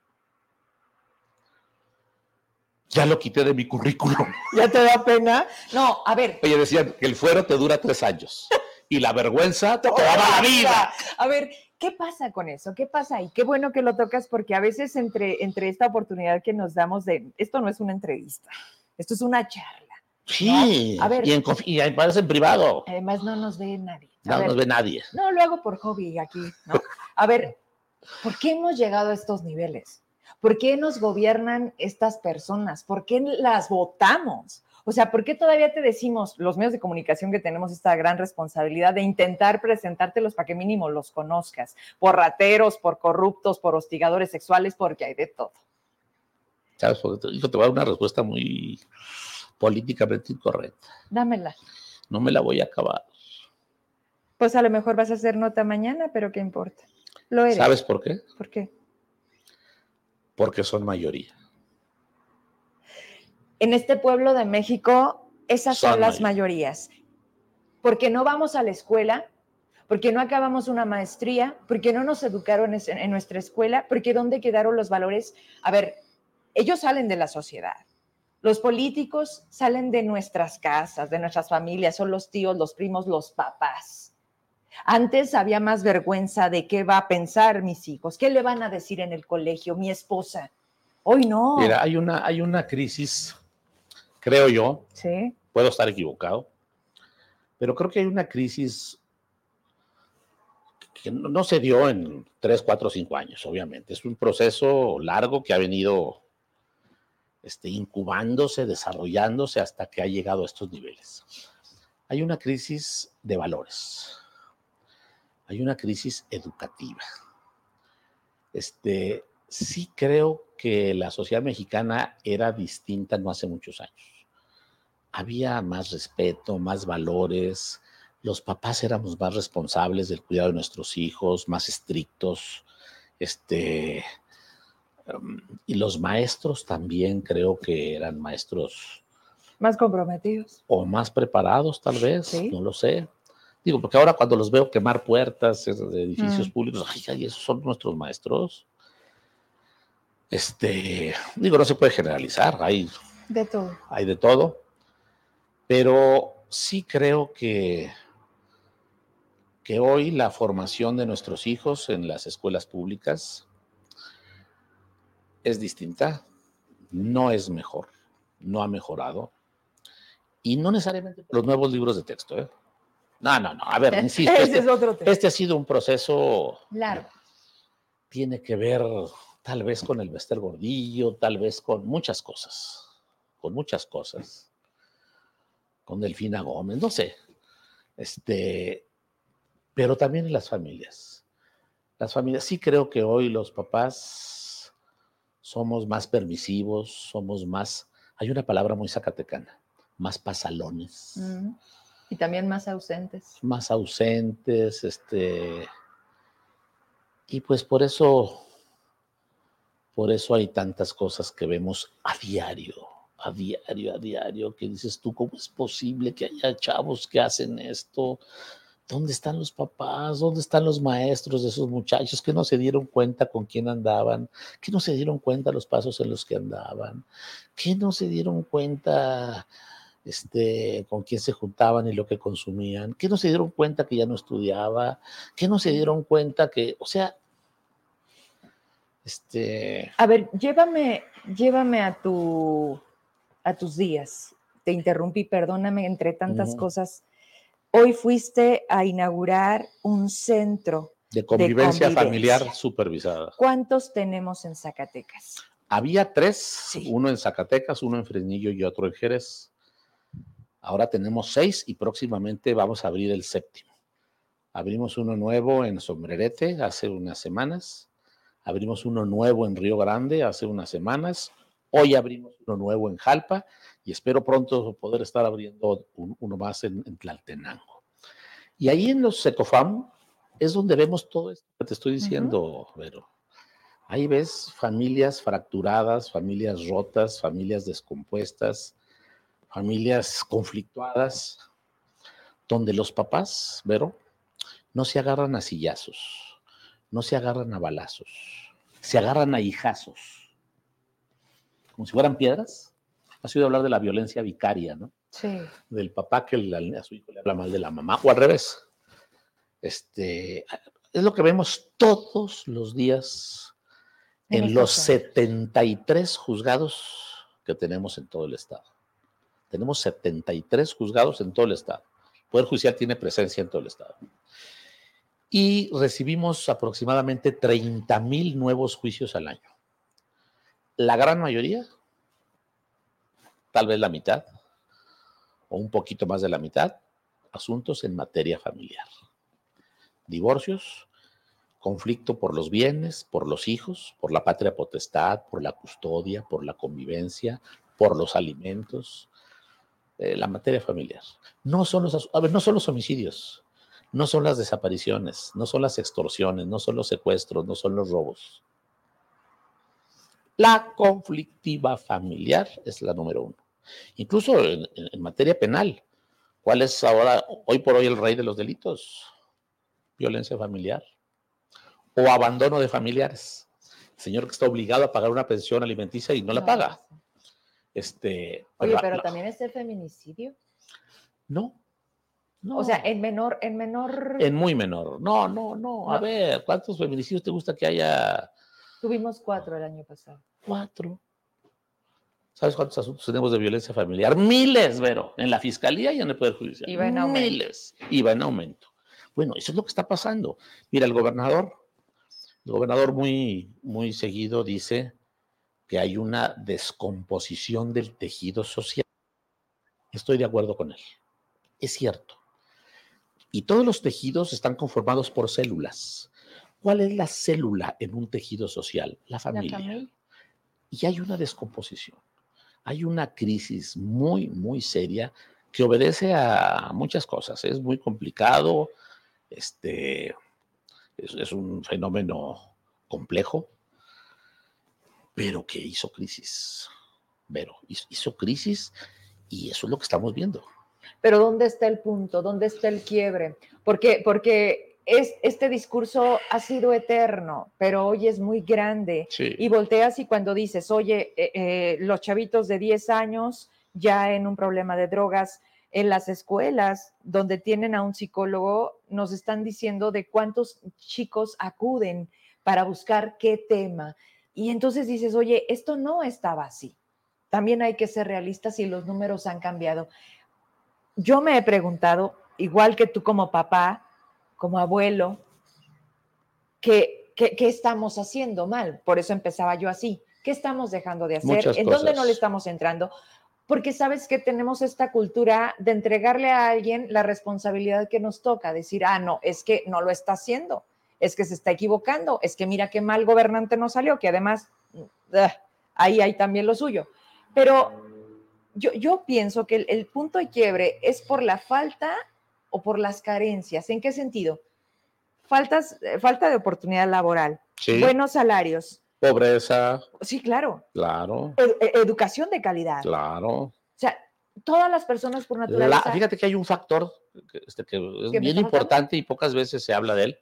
Speaker 2: Ya lo quité de mi currículum.
Speaker 1: ¿Ya te da pena? No, a ver.
Speaker 2: Oye, decían que el fuero te dura tres años y la vergüenza te daba la vida.
Speaker 1: A ver, ¿qué pasa con eso? ¿Qué pasa ahí? Qué bueno que lo tocas porque a veces entre, entre esta oportunidad que nos damos de, esto no es una entrevista, esto es una charla.
Speaker 2: Sí,
Speaker 1: A ver.
Speaker 2: y, en, y además en privado.
Speaker 1: Además no nos ve nadie.
Speaker 2: No
Speaker 1: ver,
Speaker 2: nos ve nadie.
Speaker 1: No, lo hago por hobby aquí, ¿no? A ver, ¿por qué hemos llegado a estos niveles? ¿Por qué nos gobiernan estas personas? ¿Por qué las votamos? O sea, ¿por qué todavía te decimos, los medios de comunicación que tenemos esta gran responsabilidad de intentar presentártelos para que mínimo los conozcas? Por rateros, por corruptos, por hostigadores sexuales, porque hay de todo.
Speaker 2: ¿Sabes? Hijo, te voy a dar una respuesta muy políticamente incorrecta.
Speaker 1: Dámela.
Speaker 2: No me la voy a acabar.
Speaker 1: Pues a lo mejor vas a hacer nota mañana, pero ¿qué importa? Lo eres.
Speaker 2: ¿Sabes por qué?
Speaker 1: ¿Por qué?
Speaker 2: Porque son mayoría.
Speaker 1: en este pueblo de México Esas son, las mayorías. Porque no vamos a la escuela, porque no acabamos una maestría, porque no nos educaron en nuestra escuela, porque dónde quedaron los valores. A ver, ellos salen de la sociedad. Los políticos salen de nuestras casas, de nuestras familias, son los tíos, los primos, los papás. Antes había más vergüenza de qué va a pensar mis hijos, qué le van a decir en el colegio, mi esposa. Hoy no.
Speaker 2: Mira, hay una, hay una crisis, creo yo,
Speaker 1: ¿Sí?
Speaker 2: puedo estar equivocado, pero creo que hay una crisis que no se dio en tres, cuatro, cinco años, obviamente. Es un proceso largo que ha venido este, incubándose, desarrollándose hasta que ha llegado a estos niveles. Hay una crisis de valores, hay una crisis educativa. Este, sí creo que la sociedad mexicana era distinta no hace muchos años. Había más respeto, más valores, los papás éramos más responsables del cuidado de nuestros hijos, más estrictos, este, em, y los maestros también creo que eran maestros
Speaker 1: más comprometidos
Speaker 2: o más preparados tal vez, no lo sé. Digo, porque ahora cuando los veo quemar puertas de edificios mm. públicos, ay, esos son nuestros maestros. Este, digo, no se puede generalizar, hay
Speaker 1: de todo.
Speaker 2: Hay de todo, pero sí creo que que hoy la formación de nuestros hijos en las escuelas públicas es distinta, no es mejor, no ha mejorado, y no necesariamente los nuevos libros de texto. ¿eh? No, no, no, a ver, insisto, este, este, ha sido un proceso
Speaker 1: largo.
Speaker 2: Tiene que ver tal vez con el Bester Gordillo, tal vez con muchas cosas, con muchas cosas, con Delfina Gómez, no sé. Este, pero también en las familias. Las familias, sí creo que hoy los papás somos más permisivos, somos más, hay una palabra muy zacatecana, más pasalones.
Speaker 1: Y también más ausentes.
Speaker 2: Más ausentes, este, y pues por eso, por eso hay tantas cosas que vemos a diario, a diario, a diario, que dices tú, ¿cómo es posible que haya chavos que hacen esto? ¿Dónde están los papás? ¿Dónde están los maestros de esos muchachos que no se dieron cuenta con quién andaban? ¿Que no se dieron cuenta los pasos en los que andaban? ¿Que no se dieron cuenta este, con quién se juntaban y lo que consumían? ¿Que no se dieron cuenta que ya no estudiaba? ¿Que no se dieron cuenta que, o sea, este...
Speaker 1: A ver, llévame, llévame a tu, a tus días. Te interrumpí, perdóname entre tantas cosas Hoy fuiste a inaugurar un centro
Speaker 2: de convivencia, familiar supervisada.
Speaker 1: ¿Cuántos tenemos en Zacatecas?
Speaker 2: Había tres, uno en Zacatecas, uno en Fresnillo y otro en Jerez. Ahora tenemos seis y próximamente vamos a abrir el séptimo. Abrimos uno nuevo en Sombrerete hace unas semanas. Abrimos uno nuevo en Río Grande hace unas semanas. Hoy abrimos uno nuevo en Jalpa y espero pronto poder estar abriendo uno más en, Tlaltenango. Y ahí en los Secofam es donde vemos todo esto que te estoy diciendo, Vero. Ahí ves familias fracturadas, familias rotas, familias descompuestas, familias conflictuadas, donde los papás, Vero, no se agarran a sillazos, no se agarran a balazos, se agarran a hijazos, como si fueran piedras has oído hablar de la violencia vicaria, ¿no?
Speaker 1: Sí.
Speaker 2: Del papá que a su hijo le habla mal de la mamá, o al revés. Este, es lo que vemos todos los días en, los 73 juzgados que tenemos en todo el estado. Tenemos 73 juzgados en todo el estado. El Poder Judicial tiene presencia en todo el estado. Y recibimos aproximadamente 30 mil nuevos juicios al año. La gran mayoría tal vez la mitad o un poquito más de la mitad, asuntos en materia familiar. Divorcios, conflicto por los bienes, por los hijos, por la patria potestad, por la custodia, por la convivencia, por los alimentos, eh, la materia familiar. No son, los, no son los homicidios, no son las desapariciones, no son las extorsiones, no son los secuestros, no son los robos. La conflictiva familiar es la número uno. Incluso en, materia penal, ¿cuál es ahora, hoy por hoy, el rey de los delitos? Violencia familiar o abandono de familiares. señor que está obligado a pagar una pensión alimenticia y no, la paga. Este,
Speaker 1: Oye, pero también es el feminicidio.
Speaker 2: No,
Speaker 1: O sea, en menor, en menor.
Speaker 2: En muy menor. No, no, no. A ver, ¿cuántos feminicidios te gusta que haya?
Speaker 1: Tuvimos cuatro el año pasado.
Speaker 2: Cuatro. ¿Sabes cuántos asuntos tenemos de violencia familiar? Miles, Vero, en la fiscalía y en el Poder Judicial.
Speaker 1: Y en aumento.
Speaker 2: Miles. Va en aumento. Bueno, eso es lo que está pasando. Mira, el gobernador, el gobernador muy, muy seguido dice que hay una descomposición del tejido social. Estoy de acuerdo con él. Es cierto. Y todos los tejidos están conformados por células. ¿Cuál es la célula en un tejido social? La familia. La familia. Y hay una descomposición hay una crisis muy, muy seria que obedece a muchas cosas. Es muy complicado, este, es, un fenómeno complejo, pero que hizo crisis. Pero hizo crisis y eso es lo que estamos viendo.
Speaker 1: Pero ¿dónde está el punto? ¿Dónde está el quiebre? Porque, porque es, este discurso ha sido eterno, pero hoy es muy grande. Y volteas y cuando dices, oye, eh, eh, los chavitos de 10 años ya en un problema de drogas, en las escuelas donde tienen a un psicólogo, nos están diciendo de cuántos chicos acuden para buscar qué tema. Y entonces dices, oye, esto no estaba así. También hay que ser realistas y los números han cambiado. Yo me he preguntado, igual que tú como papá, como abuelo, ¿qué, estamos haciendo mal? Por eso empezaba yo así. ¿Qué estamos dejando de hacer? ¿En dónde no le estamos entrando? Porque sabes que tenemos esta cultura de entregarle a alguien la responsabilidad que nos toca, decir, ah, no, es que no lo está haciendo, es que se está equivocando, es que mira qué mal gobernante nos salió, que además ah, ahí hay también lo suyo. Pero yo, yo pienso que el, el punto de quiebre es por la falta o por las carencias. ¿En qué sentido? Faltas, eh, falta de oportunidad laboral, buenos salarios.
Speaker 2: Pobreza.
Speaker 1: Sí, claro.
Speaker 2: Claro.
Speaker 1: E, educación de calidad.
Speaker 2: Claro. O
Speaker 1: sea, todas las personas por naturaleza.
Speaker 2: fíjate que hay un factor que, este, es bien importante y pocas veces se habla de él.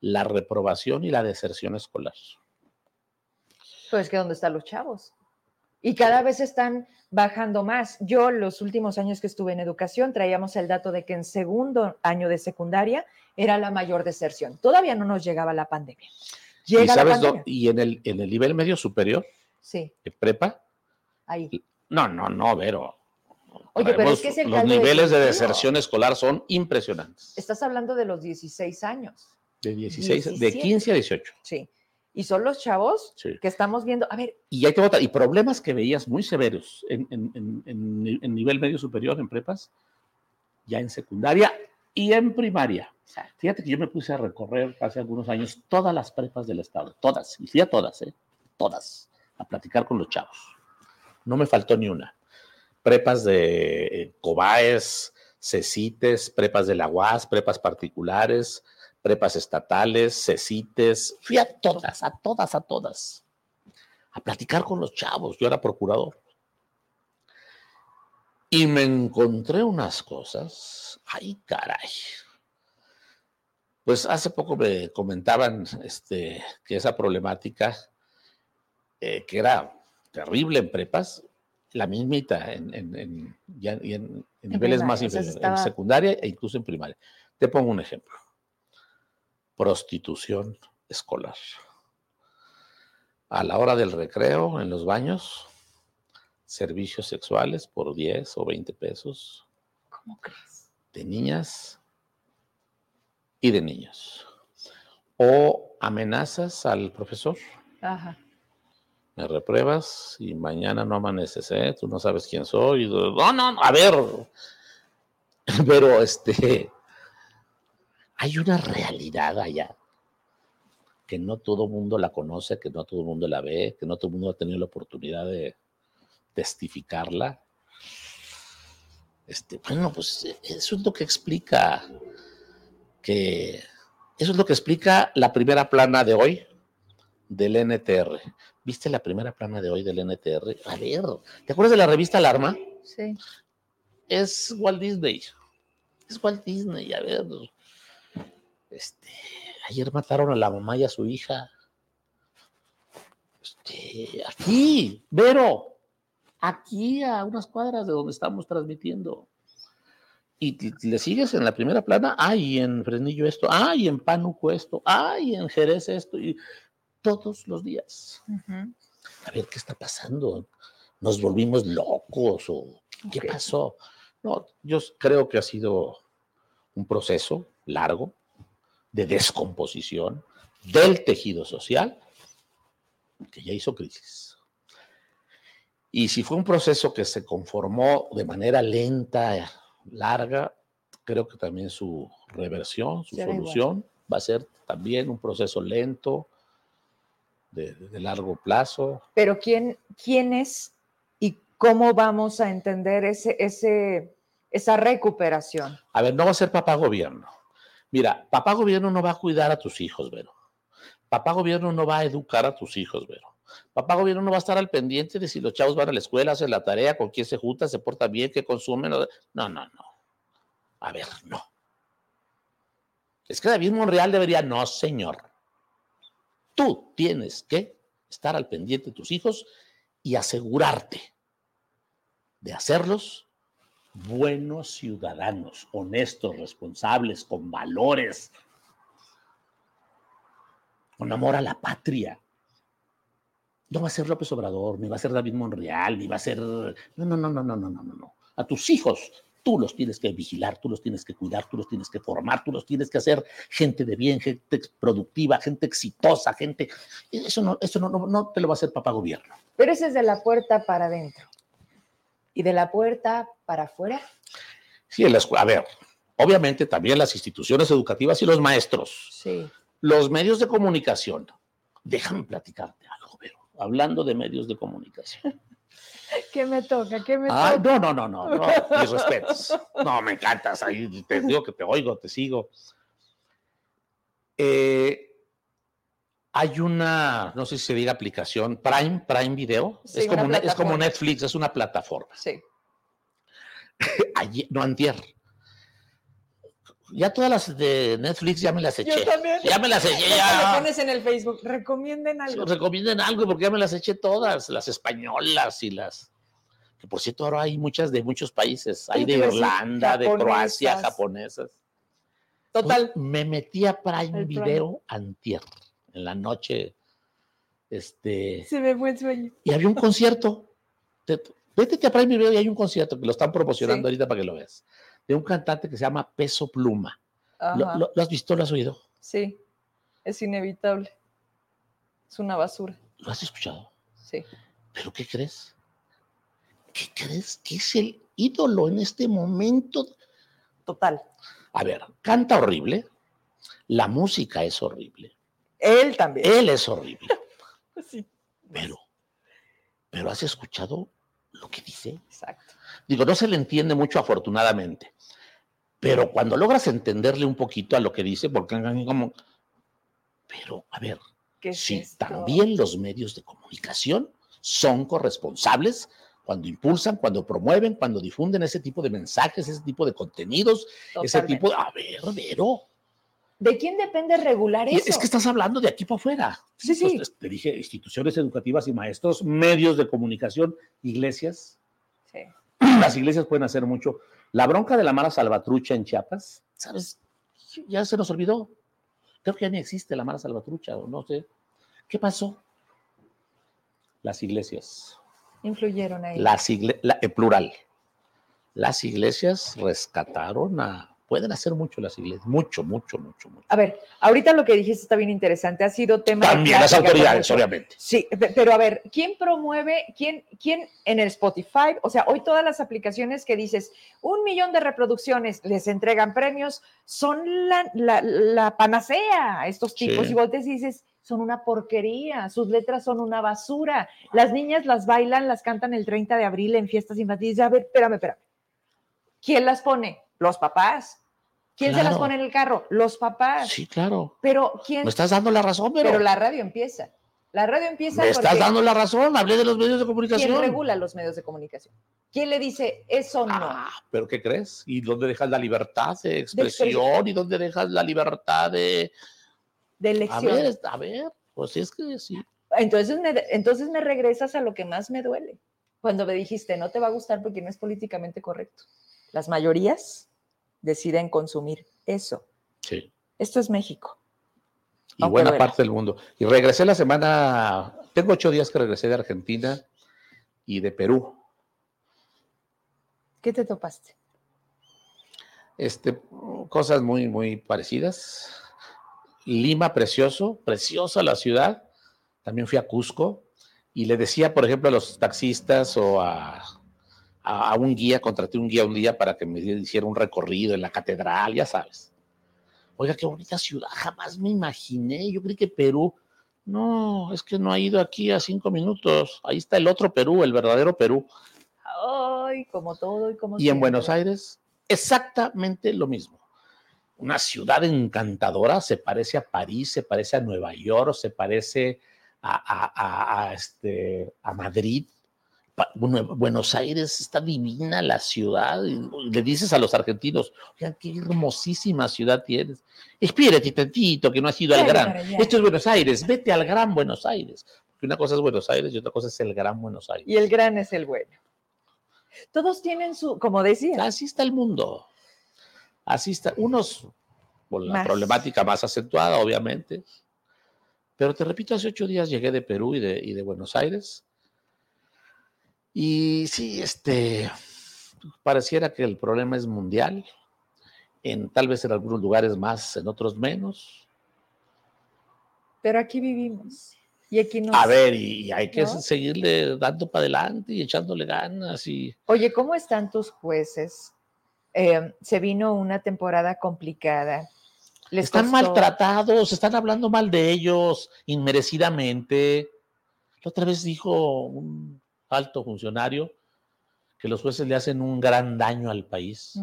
Speaker 2: La reprobación y la deserción escolar.
Speaker 1: Pues que dónde están los chavos. Y cada vez están bajando más. Yo los últimos años que estuve en educación traíamos el dato de que en segundo año de secundaria era la mayor deserción. Todavía no nos llegaba la pandemia.
Speaker 2: ¿Y sabes ¿Y en el, en el nivel medio superior?
Speaker 1: Sí.
Speaker 2: ¿De prepa?
Speaker 1: Ahí.
Speaker 2: No, no, no, Vero.
Speaker 1: Oye, pero es que es el
Speaker 2: Los niveles de, deserción escolar son impresionantes.
Speaker 1: Estás hablando de los 16 años.
Speaker 2: De 16, de 15 a 18.
Speaker 1: Sí y son los chavos que estamos viendo. A ver.
Speaker 2: Y hay Y problemas que veías muy severos en, nivel medio superior, en prepas, ya en secundaria y en primaria. Fíjate que yo me puse a recorrer hace algunos años todas las prepas del estado, todas, y fui a todas, ¿eh? todas, a platicar con los chavos. No me faltó ni una. Prepas de eh, Cobaes, CECITES, prepas de la UAS, prepas particulares, prepas estatales, CECITES, fui a todas, a todas, a todas, a platicar con los chavos, yo era procurador. Y me encontré unas cosas, ay caray. Pues hace poco me comentaban este, que esa problemática, eh, que era terrible en prepas, la mismita en, en, niveles más inferiores, en secundaria e incluso en primaria. Te pongo un ejemplo prostitución escolar. A la hora del recreo, en los baños, servicios sexuales por 10 o 20 pesos.
Speaker 1: ¿Cómo crees?
Speaker 2: De niñas y de niños. O amenazas al profesor.
Speaker 1: Ajá.
Speaker 2: Me repruebas y mañana no amaneces, ¿eh? Tú no sabes quién soy. No, no, no, a ver. Pero este, hay una realidad allá que no todo mundo la conoce, que no todo el mundo la ve, que no todo el mundo ha tenido la oportunidad de testificarla. Este, bueno, pues eso es lo que explica que eso es lo que explica la primera plana de hoy del NTR. ¿Viste la primera plana de hoy del NTR? A ver, ¿te acuerdas de la revista Alarma?
Speaker 1: Sí.
Speaker 2: Es Walt Disney. Es Walt Disney, a ver. Este, ayer mataron a la mamá y a su hija. Este, aquí, Vero, aquí a unas cuadras de donde estamos transmitiendo. Y le sigues en la primera plana, ay, en Fresnillo esto, ay, en Pánuco esto, ay, en Jerez esto, y todos los días. A ver qué está pasando. ¿Nos volvimos locos o qué pasó? No, yo creo que ha sido un proceso largo de descomposición del tejido social que ya hizo crisis. Y si fue un proceso que se conformó de manera lenta, larga, creo que también su reversión, su solución va a ser también un proceso lento, de, largo plazo.
Speaker 1: Pero ¿quién, ¿quién es y cómo vamos a entender ese, ese, esa recuperación?
Speaker 2: A ver, no va a ser papá gobierno. Mira, papá gobierno no va a cuidar a tus hijos, Vero. Papá gobierno no va a educar a tus hijos, Vero. Papá gobierno no va a estar al pendiente de si los chavos van a la escuela, hacen la tarea, con quién se junta, se porta bien, qué consumen. No, no, no. A ver, no. Es que David Monreal debería, no, señor. Tú tienes que estar al pendiente de tus hijos y asegurarte de hacerlos buenos ciudadanos, honestos, responsables, con valores, con amor a la patria. No va a ser López Obrador, ni va a ser David Monreal, ni va a ser... No, no, no, no, no, no, no, no. A tus hijos tú los tienes que vigilar, tú los tienes que cuidar, tú los tienes que formar, tú los tienes que hacer gente de bien, gente productiva, gente exitosa, gente... Eso no, eso no, no, te lo va a hacer papá gobierno.
Speaker 1: Pero ese es de la puerta para adentro. ¿Y de la puerta para afuera?
Speaker 2: Sí, en la escuela. A ver, obviamente también las instituciones educativas y los maestros.
Speaker 1: Sí.
Speaker 2: Los medios de comunicación. Déjame platicarte algo, pero hablando de medios de comunicación.
Speaker 1: ¿Qué me toca? ¿Qué me toca?
Speaker 2: No, no, no, no, no, mis respetos. No, me encantas, ahí te digo que te oigo, te sigo. Eh, hay una, no sé si se diga aplicación, Prime, Prime Video. es, como, es como Netflix, es una plataforma.
Speaker 1: Sí.
Speaker 2: no, antier. Ya todas las de Netflix ya me las eché.
Speaker 1: Yo también.
Speaker 2: Ya me las eché. Ya.
Speaker 1: Pones en el Facebook. Recomienden algo.
Speaker 2: Recomienden algo porque ya me las eché todas. Las españolas y las. Que por cierto, ahora hay muchas de muchos países. Hay de Irlanda, de Croacia, japonesas.
Speaker 1: Total.
Speaker 2: Pues, me metí a Prime Video antier, en la noche. Este.
Speaker 1: Se me fue el sueño.
Speaker 2: Y había un concierto. Vete a Prime Video y hay un concierto que lo están promocionando ahorita para que lo veas de un cantante que se llama Peso Pluma. ¿Lo, has visto? ¿Lo has oído?
Speaker 1: Sí, es inevitable. Es una basura.
Speaker 2: ¿Lo has escuchado?
Speaker 1: Sí.
Speaker 2: ¿Pero qué crees? ¿Qué crees que es el ídolo en este momento?
Speaker 1: Total.
Speaker 2: A ver, canta horrible, la música es horrible.
Speaker 1: Él también.
Speaker 2: Él es horrible.
Speaker 1: sí.
Speaker 2: Pero, pero ¿has escuchado lo que dice?
Speaker 1: Exacto.
Speaker 2: Digo, no se le entiende mucho afortunadamente, pero cuando logras entenderle un poquito a lo que dice, porque como, pero a ver, si también los medios de comunicación son corresponsables cuando impulsan, cuando promueven, cuando difunden ese tipo de mensajes, ese tipo de contenidos, ese tipo de... A ver, Vero.
Speaker 1: ¿De quién depende regular eso?
Speaker 2: Es que estás hablando de aquí para afuera.
Speaker 1: Sí, sí.
Speaker 2: te dije instituciones educativas y maestros, medios de comunicación, iglesias.
Speaker 1: Sí.
Speaker 2: Las iglesias pueden hacer mucho. La bronca de la Mara Salvatrucha en Chiapas, ¿sabes? Ya se nos olvidó. Creo que ya ni existe la Mara Salvatrucha, o no sé. ¿Qué pasó? Las iglesias.
Speaker 1: Influyeron ahí.
Speaker 2: Las iglesias, en plural. Las iglesias rescataron a pueden hacer mucho las iglesias, mucho, mucho, mucho, mucho.
Speaker 1: A ver, ahorita lo que dijiste está bien interesante, ha sido tema
Speaker 2: También las autoridades, obviamente.
Speaker 1: Sí, pero a ver, ¿quién promueve, quién, quién en el Spotify, o sea, hoy todas las aplicaciones que dices, un millón de reproducciones, les entregan premios, son la, la, panacea a estos tipos, y vos te dices, son una porquería, sus letras son una basura, las niñas las bailan, las cantan el 30 de abril en fiestas infantiles, a ver, espérame, espérame. ¿Quién las pone? Los papás. ¿Quién se las pone en el carro? Los papás.
Speaker 2: Sí, claro.
Speaker 1: Pero ¿quién?
Speaker 2: Me estás dando la razón, pero.
Speaker 1: Pero la radio empieza. La radio empieza.
Speaker 2: Me estás dando la razón, hablé de los medios de comunicación.
Speaker 1: ¿Quién regula los medios de comunicación? ¿Quién le dice eso no?
Speaker 2: Ah, pero ¿qué crees? ¿Y dónde dejas la libertad de expresión? ¿Y dónde dejas la libertad de.
Speaker 1: De elección?
Speaker 2: A ver, a ver, pues es que sí.
Speaker 1: Entonces me, entonces me regresas a lo que más me duele. Cuando me dijiste, no te va a gustar porque no es políticamente correcto. Las mayorías deciden consumir eso.
Speaker 2: Sí.
Speaker 1: Esto es México.
Speaker 2: Y buena parte del mundo. Y regresé la semana, tengo ocho días que regresé de Argentina y de Perú.
Speaker 1: ¿Qué te topaste?
Speaker 2: Este, cosas muy, muy parecidas. Lima, precioso, preciosa la ciudad. También fui a Cusco y le decía, por ejemplo, a los taxistas o a, a, un guía, contraté un guía un día para que me hiciera un recorrido en la catedral, ya sabes. Oiga, qué bonita ciudad, jamás me imaginé. Yo creí que Perú, no, es que no ha ido aquí a cinco minutos. Ahí está el otro Perú, el verdadero Perú.
Speaker 1: Ay, como todo y como.
Speaker 2: Y en Buenos Aires, exactamente lo mismo. Una ciudad encantadora, se parece a París, se parece a Nueva York, se parece a, este, a Madrid, Buenos Aires está divina la ciudad. le dices a los argentinos, oigan, qué hermosísima ciudad tienes. Espírate tantito, que no has ido al gran. Esto es Buenos Aires, vete al gran Buenos Aires. Porque una cosa es Buenos Aires y otra cosa es el gran Buenos Aires.
Speaker 1: Y el gran es el bueno. Todos tienen su, como decía.
Speaker 2: Así está el mundo. Así está. Unos con la problemática más acentuada, obviamente. Pero te repito, hace ocho días llegué de Perú y de, y de Buenos Aires y sí, este, pareciera que el problema es mundial, en tal vez en algunos lugares más, en otros menos.
Speaker 1: Pero aquí vivimos. Y aquí
Speaker 2: A ver, y hay que seguirle dando para adelante y echándole ganas. Y...
Speaker 1: Oye, ¿cómo están tus jueces? Eh, se vino una temporada complicada.
Speaker 2: están maltratados, están hablando mal de ellos inmerecidamente. La otra vez dijo un alto funcionario, que los jueces le hacen un gran daño al país.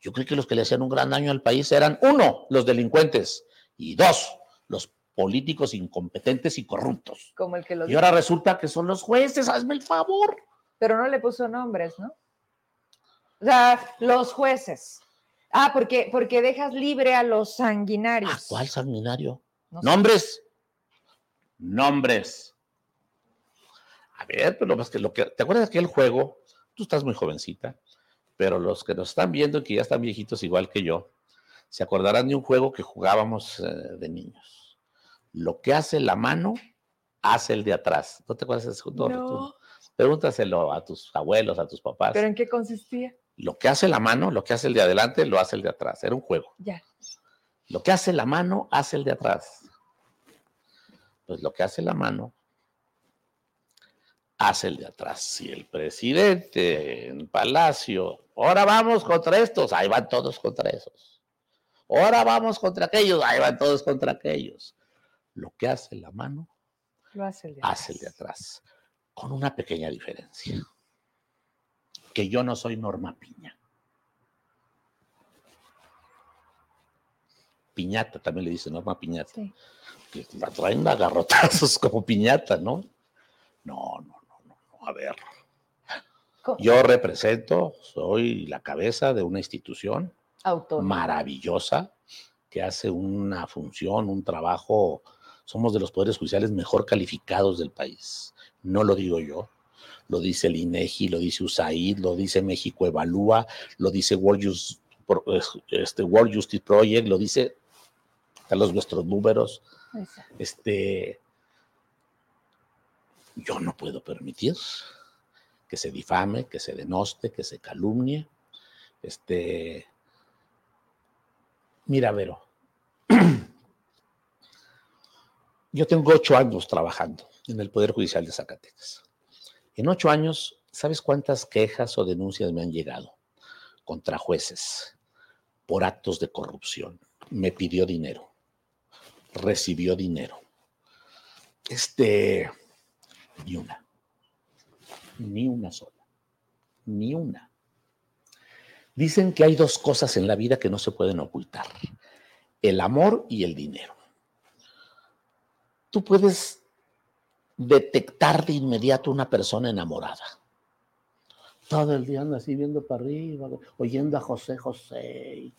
Speaker 2: Yo creo que los que le hacían un gran daño al país eran, uno, los delincuentes, y dos, los políticos incompetentes y corruptos.
Speaker 1: Como el que
Speaker 2: y ahora resulta que son los jueces, hazme el favor.
Speaker 1: Pero no le puso nombres, ¿no? O sea, los jueces. Ah, porque, porque dejas libre a los sanguinarios. ¿A
Speaker 2: cuál sanguinario? nombres. Nombres. Ver, pero más que lo que. ¿Te acuerdas de aquel juego? Tú estás muy jovencita, pero los que nos están viendo, que ya están viejitos igual que yo, se acordarán de un juego que jugábamos eh, de niños. Lo que hace la mano, hace el de atrás. ¿No te acuerdas de ese juego? No. Pregúntaselo a tus abuelos, a tus papás.
Speaker 1: ¿Pero en qué consistía?
Speaker 2: Lo que hace la mano, lo que hace el de adelante, lo hace el de atrás. Era un juego.
Speaker 1: Ya.
Speaker 2: Lo que hace la mano, hace el de atrás. Pues lo que hace la mano, hace el de atrás. Si el presidente en Palacio, ahora vamos contra estos, ahí van todos contra esos. Ahora vamos contra aquellos, ahí van todos contra aquellos. Lo que hace la mano,
Speaker 1: Lo hace, el de,
Speaker 2: hace el de atrás. Con una pequeña diferencia. Que yo no soy Norma Piña. Piñata, también le dice Norma Piñata. Que la traen a garrotazos como piñata, ¿no? No, no, a ver. Yo represento, soy la cabeza de una institución maravillosa que hace una función, un trabajo. Somos de los poderes judiciales mejor calificados del país. No lo digo yo, lo dice el INEGI, lo dice USAID, lo dice México Evalúa, lo dice World Justice, este, World Justice Project, lo dice, están los nuestros números. Este, yo no puedo permitir que se difame, que se denoste, que se calumnie. Este, mira, Vero, yo tengo ocho años trabajando en el Poder Judicial de Zacatecas. En ocho años, ¿sabes cuántas quejas o denuncias me han llegado contra jueces por actos de corrupción? Me pidió dinero, recibió dinero. Este, ni una. Ni una sola. Ni una. Dicen que hay dos cosas en la vida que no se pueden ocultar. El amor y el dinero. Tú puedes detectar de inmediato una persona enamorada. Todo el día anda así viendo para arriba, oyendo a José José.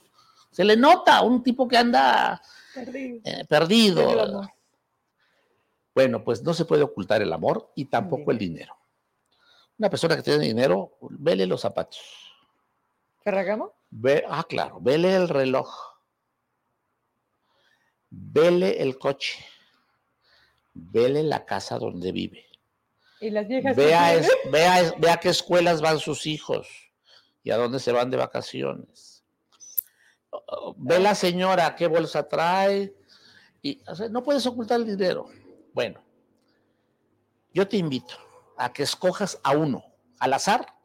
Speaker 2: Se le nota un tipo que anda perdido. Eh, bueno, pues no se puede ocultar el amor y tampoco el dinero. Una persona que tiene dinero, vele los zapatos.
Speaker 1: ¿Ferragamo?
Speaker 2: Ve, ah, claro, vele el reloj. Vele el coche. Vele la casa donde vive.
Speaker 1: Y las viejas.
Speaker 2: Vea, vea, vea qué escuelas van sus hijos y a dónde se van de vacaciones. Ve la señora qué bolsa trae. Y, no puedes ocultar el dinero. Bueno, yo te invito a que escojas a uno, al azar,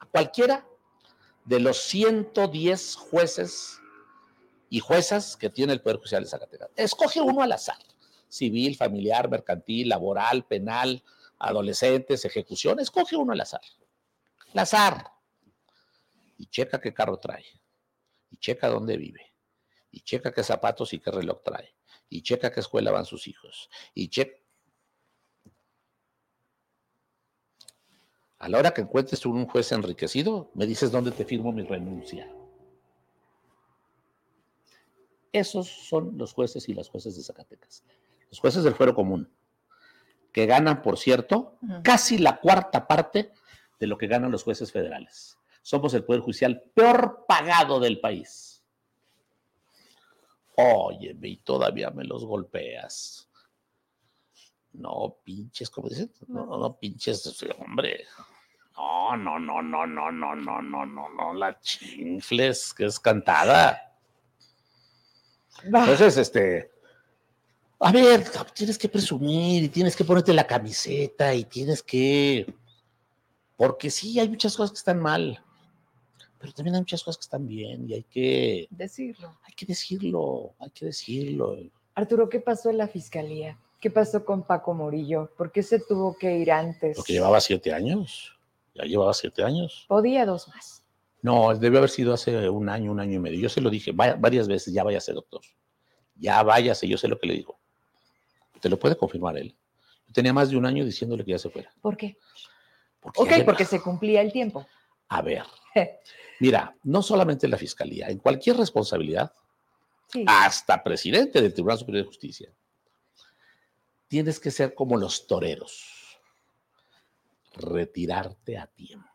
Speaker 2: a cualquiera de los 110 jueces y juezas que tiene el Poder Judicial de Zacatecas. Escoge uno al azar, civil, familiar, mercantil, laboral, penal, adolescentes, ejecución, escoge uno al azar. Al azar. Y checa qué carro trae. Y checa dónde vive. Y checa qué zapatos y qué reloj trae. Y checa qué escuela van sus hijos. Y checa A la hora que encuentres un juez enriquecido, me dices dónde te firmo mi renuncia. Esos son los jueces y las jueces de Zacatecas. Los jueces del fuero común, que ganan, por cierto, casi la cuarta parte de lo que ganan los jueces federales. Somos el Poder Judicial peor pagado del país. Óyeme, y todavía me los golpeas. No pinches, como dicen, no, no, pinches, hombre. No, no, no, no, no, no, no, no, no, no, la chinfles, que es cantada. Entonces, este, a ver, tienes que presumir y tienes que ponerte la camiseta y tienes que, porque sí, hay muchas cosas que están mal, pero también hay muchas cosas que están bien y hay que
Speaker 1: decirlo.
Speaker 2: Hay que decirlo, hay que decirlo.
Speaker 1: Arturo, ¿qué pasó en la fiscalía? ¿Qué pasó con Paco Morillo? ¿Por qué se tuvo que ir antes?
Speaker 2: Porque llevaba siete años. Ya llevaba siete años.
Speaker 1: Podía dos más.
Speaker 2: No, debe haber sido hace un año, un año y medio. Yo se lo dije varias veces, ya váyase, doctor. Ya váyase, yo sé lo que le digo. Te lo puede confirmar él. Yo tenía más de un año diciéndole que ya se fuera.
Speaker 1: ¿Por qué? Porque ok, porque se cumplía el tiempo.
Speaker 2: A ver, mira, no solamente en la fiscalía, en cualquier responsabilidad, hasta presidente del Tribunal Superior de Justicia, tienes que ser como los toreros, retirarte a tiempo,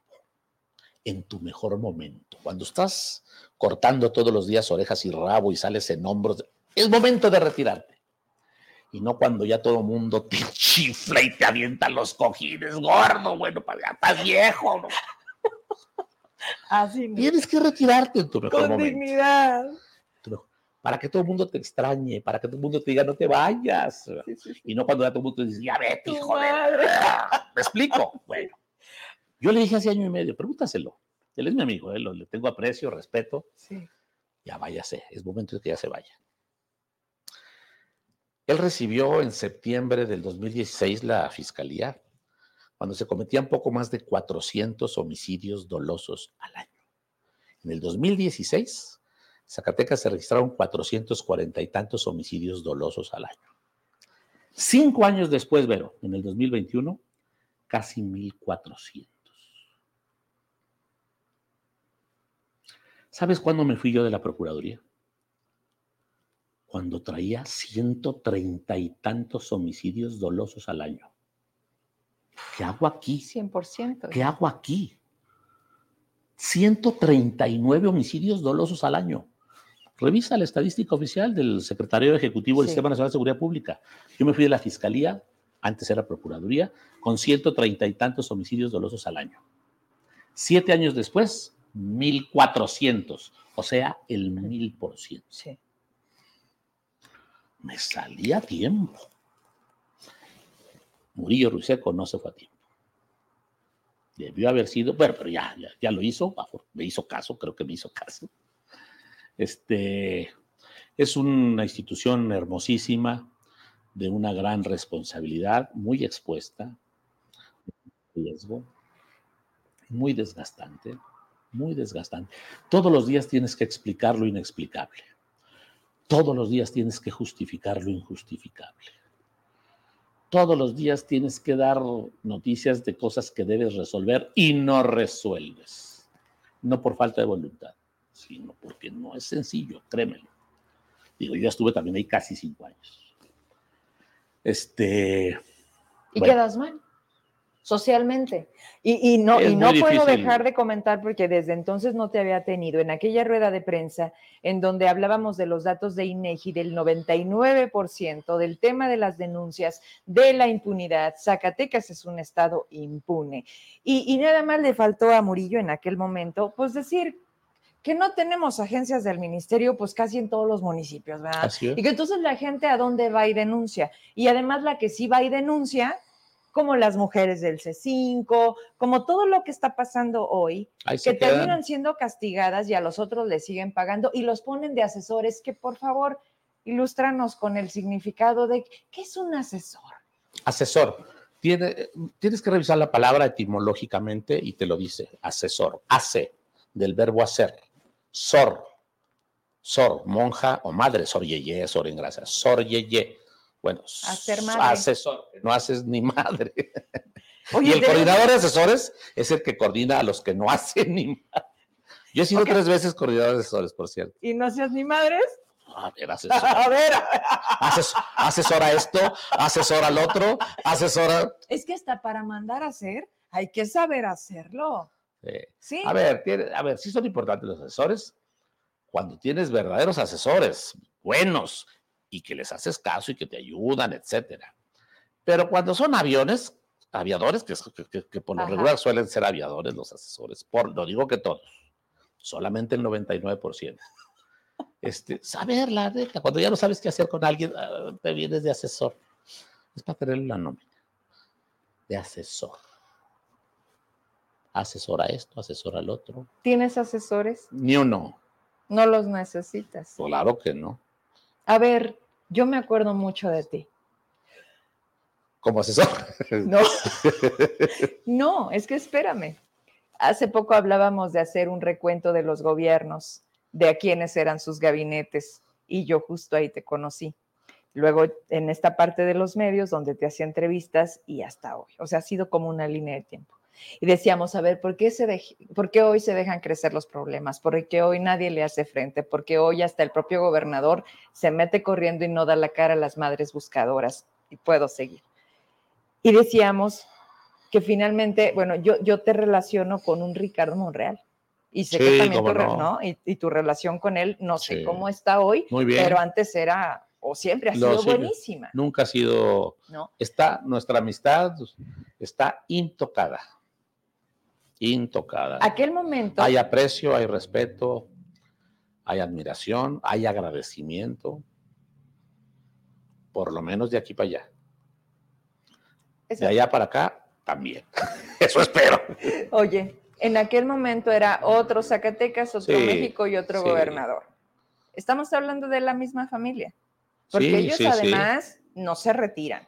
Speaker 2: en tu mejor momento. Cuando estás cortando todos los días orejas y rabo y sales en hombros, es momento de retirarte. Y no cuando ya todo el mundo te chifla y te avienta los cojines, gordo, bueno, ya estás viejo. ¿no?
Speaker 1: Así
Speaker 2: Tienes que retirarte en tu mejor
Speaker 1: Con
Speaker 2: momento.
Speaker 1: dignidad
Speaker 2: para que todo el mundo te extrañe, para que todo el mundo te diga no te vayas. Y no cuando ya todo el mundo te dice, ya vete, hijo de... ¿Me explico? Bueno, yo le dije hace año y medio, pregúntaselo. Él es mi amigo, él, le tengo aprecio, respeto. Ya váyase, es momento de que ya se vaya. Él recibió en septiembre del 2016 la fiscalía cuando se cometían poco más de 400 homicidios dolosos al año. En el 2016 Zacatecas se registraron 440 y tantos homicidios dolosos al año. Cinco años después, Vero, en el 2021, casi 1.400. ¿Sabes cuándo me fui yo de la Procuraduría? Cuando traía 130 y tantos homicidios dolosos al año. ¿Qué hago aquí?
Speaker 1: 100%.
Speaker 2: ¿Qué hago aquí? 139 homicidios dolosos al año. Revisa la estadística oficial del Secretario Ejecutivo del Sistema Nacional de Seguridad Pública. Yo me fui de la Fiscalía, antes era Procuraduría, con 130 y tantos homicidios dolosos al año. Siete años después, 1.400, o sea, el mil por ciento.
Speaker 1: Sí.
Speaker 2: Me salía a tiempo. Murillo Ruiseco no se fue a tiempo. Debió haber sido, bueno, pero ya, ya, ya lo hizo, me hizo caso, creo que me hizo caso. Este, es una institución hermosísima, de una gran responsabilidad, muy expuesta, riesgo, muy desgastante, muy desgastante. Todos los días tienes que explicar lo inexplicable. Todos los días tienes que justificar lo injustificable. todos los días tienes que dar noticias de cosas que debes resolver y no resuelves. No por falta de voluntad, sino porque no es sencillo, créemelo. Digo, yo ya estuve también ahí casi cinco años. Este.
Speaker 1: Y quedas mal socialmente. Y, no, y no puedo dejar de comentar porque desde entonces no te había tenido en aquella rueda de prensa en donde hablábamos de los datos de INEGI del 99% del tema de las denuncias, de la impunidad. Zacatecas es un estado impune. Y, y nada más le faltó a Murillo en aquel momento, pues decir que no tenemos agencias del ministerio, pues casi en todos los municipios, ¿verdad? Y que entonces la gente a dónde va y denuncia. Y además la que sí va y denuncia, como las mujeres del C5, como todo lo que está pasando hoy, que terminan siendo castigadas y a los otros les siguen pagando y los ponen de asesores, que por favor, ilústranos con el significado de qué es un asesor.
Speaker 2: Asesor. Tiene, tienes que revisar la palabra etimológicamente y te lo dice, asesor. Hace, del verbo hacer. Sor, sor, monja o madre, sor yeye, sor en gracia, sor yeye bueno, asesor, no haces ni madre. y el coordinador de asesores es el que coordina a los que no hacen ni madre. Yo he sido tres veces coordinador de asesores, por cierto.
Speaker 1: ¿Y no hacías ni madres?
Speaker 2: A ver, asesor. a ver. asesora esto, asesora al otro, asesora.
Speaker 1: Es que hasta para mandar a hacer hay que saber hacerlo.
Speaker 2: Sí. A ver, a ver, sí son importantes los asesores cuando tienes verdaderos asesores buenos y que les haces caso y que te ayudan, etcétera. Pero cuando son aviones, aviadores, que, por lo regular suelen ser aviadores los asesores, por, no digo que todos, solamente el 99%. Este, saber la neta, cuando ya no sabes qué hacer con alguien, ah, te vienes de asesor. Es para tener la nómina de asesor. Asesora esto, asesora al otro.
Speaker 1: ¿Tienes asesores?
Speaker 2: Ni uno.
Speaker 1: No los necesitas.
Speaker 2: Claro que no.
Speaker 1: A ver, yo me acuerdo mucho de ti.
Speaker 2: ¿Como asesor?
Speaker 1: No. no, es que espérame. Hace poco hablábamos de hacer un recuento de los gobiernos, de a quiénes eran sus gabinetes, y yo justo ahí te conocí. Luego en esta parte de los medios donde te hacía entrevistas y hasta hoy. O sea, ha sido como una línea de tiempo. Y decíamos, a ver, ¿por qué, se ¿por qué hoy se dejan crecer los problemas? ¿Por qué hoy nadie le hace frente? ¿Por qué hoy hasta el propio gobernador se mete corriendo y no da la cara a las madres buscadoras? Y puedo seguir. Y decíamos que finalmente, bueno, yo, yo te relaciono con un Ricardo Monreal. Y sé que también tu, no. Y, tu relación con él, no sé cómo está hoy, pero antes era, o siempre ha sido buenísima.
Speaker 2: Nunca ha sido, no. está, nuestra amistad está intocada intocada.
Speaker 1: Aquel momento.
Speaker 2: Hay aprecio, hay respeto, hay admiración, hay agradecimiento, por lo menos de aquí para allá. De allá para acá, también. Eso espero.
Speaker 1: Oye, en aquel momento era otro Zacatecas, otro México y otro gobernador. Estamos hablando de la misma familia. Porque ellos además no se retiran.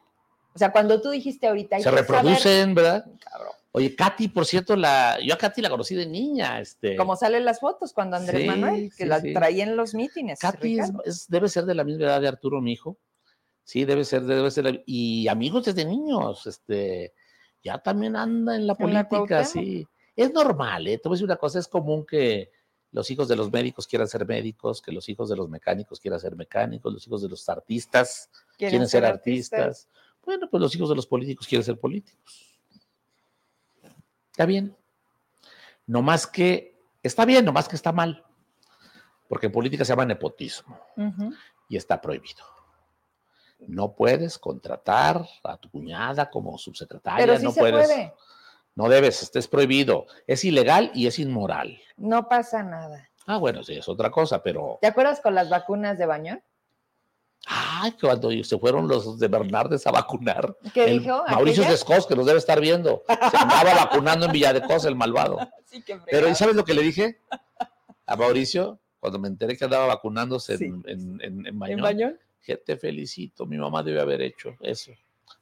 Speaker 1: O sea, cuando tú dijiste ahorita.
Speaker 2: se reproducen, ¿verdad? Cabrón. Oye, Katy, por cierto, la, yo a Katy la conocí de niña. Este.
Speaker 1: Como salen las fotos cuando Andrés Manuel, que la traía en los mítines.
Speaker 2: Katy debe ser de la misma edad de Arturo, mi hijo. Sí, debe ser, debe ser. Y amigos desde niños, este, ya también anda en la política, sí. Es normal, ¿eh? Te voy a decir una cosa, es común que los hijos de los médicos quieran ser médicos, que los hijos de los mecánicos quieran ser mecánicos, los hijos de los artistas quieren, ser, artistas. Bueno, pues los hijos de los políticos quieren ser políticos. Está bien. No más que, está bien, no más que está mal. Porque en política se llama nepotismo y está prohibido. No puedes contratar a tu cuñada como subsecretaria.
Speaker 1: Pero
Speaker 2: no
Speaker 1: se
Speaker 2: puedes.
Speaker 1: Puede.
Speaker 2: No debes, este es prohibido. Es ilegal y es inmoral.
Speaker 1: No pasa nada.
Speaker 2: Ah, bueno, sí, es otra cosa, pero.
Speaker 1: ¿Te acuerdas con las vacunas de Bañón?
Speaker 2: Ay, cuando se fueron los de Bernardes a vacunar.
Speaker 1: ¿Qué dijo?
Speaker 2: Mauricio Descos, que nos debe estar viendo. Se andaba vacunando en Villa de Cos, el malvado. Sí, Pero ¿y sabes lo que le dije a Mauricio? Cuando me enteré que andaba vacunándose en, en, en. ¿En te felicito, mi mamá debe haber hecho eso.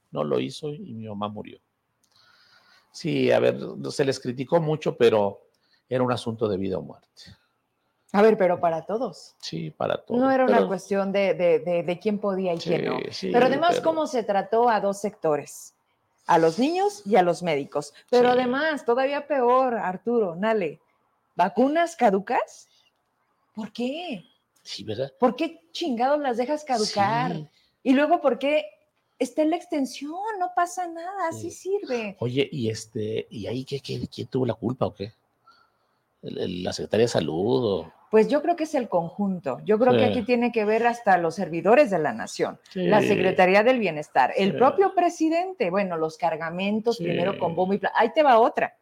Speaker 2: No lo hizo y mi mamá murió. Sí, a ver, se les criticó mucho, pero era un asunto de vida o muerte.
Speaker 1: A ver, pero para todos.
Speaker 2: Sí, para todos.
Speaker 1: No era una
Speaker 2: Pero-
Speaker 1: cuestión de, de- de- de quién podía y
Speaker 2: Sí,
Speaker 1: quién no.
Speaker 2: sí,
Speaker 1: Pero además,
Speaker 2: pero-
Speaker 1: cómo se trató a dos sectores, a los niños y a los médicos. Pero
Speaker 2: Sí.
Speaker 1: además, todavía peor, Arturo, Nale, ¿vacunas caducas? ¿Por qué?
Speaker 2: Sí, ¿verdad?
Speaker 1: ¿Por qué chingados las dejas caducar?
Speaker 2: Sí.
Speaker 1: Y luego, ¿por qué está en la extensión? No pasa nada, así
Speaker 2: Sí.
Speaker 1: sirve.
Speaker 2: Oye, y este, ¿y ahí qué, qué- quién tuvo la culpa o qué? ¿El- el- ¿La Secretaría de Salud o...?
Speaker 1: Pues yo creo que es el conjunto. Yo creo que aquí tiene que ver hasta los servidores de la nación. la. Secretaría del Bienestar, el propio presidente, bueno, los cargamentos, primero con bombo y pla- Ahí te va otra.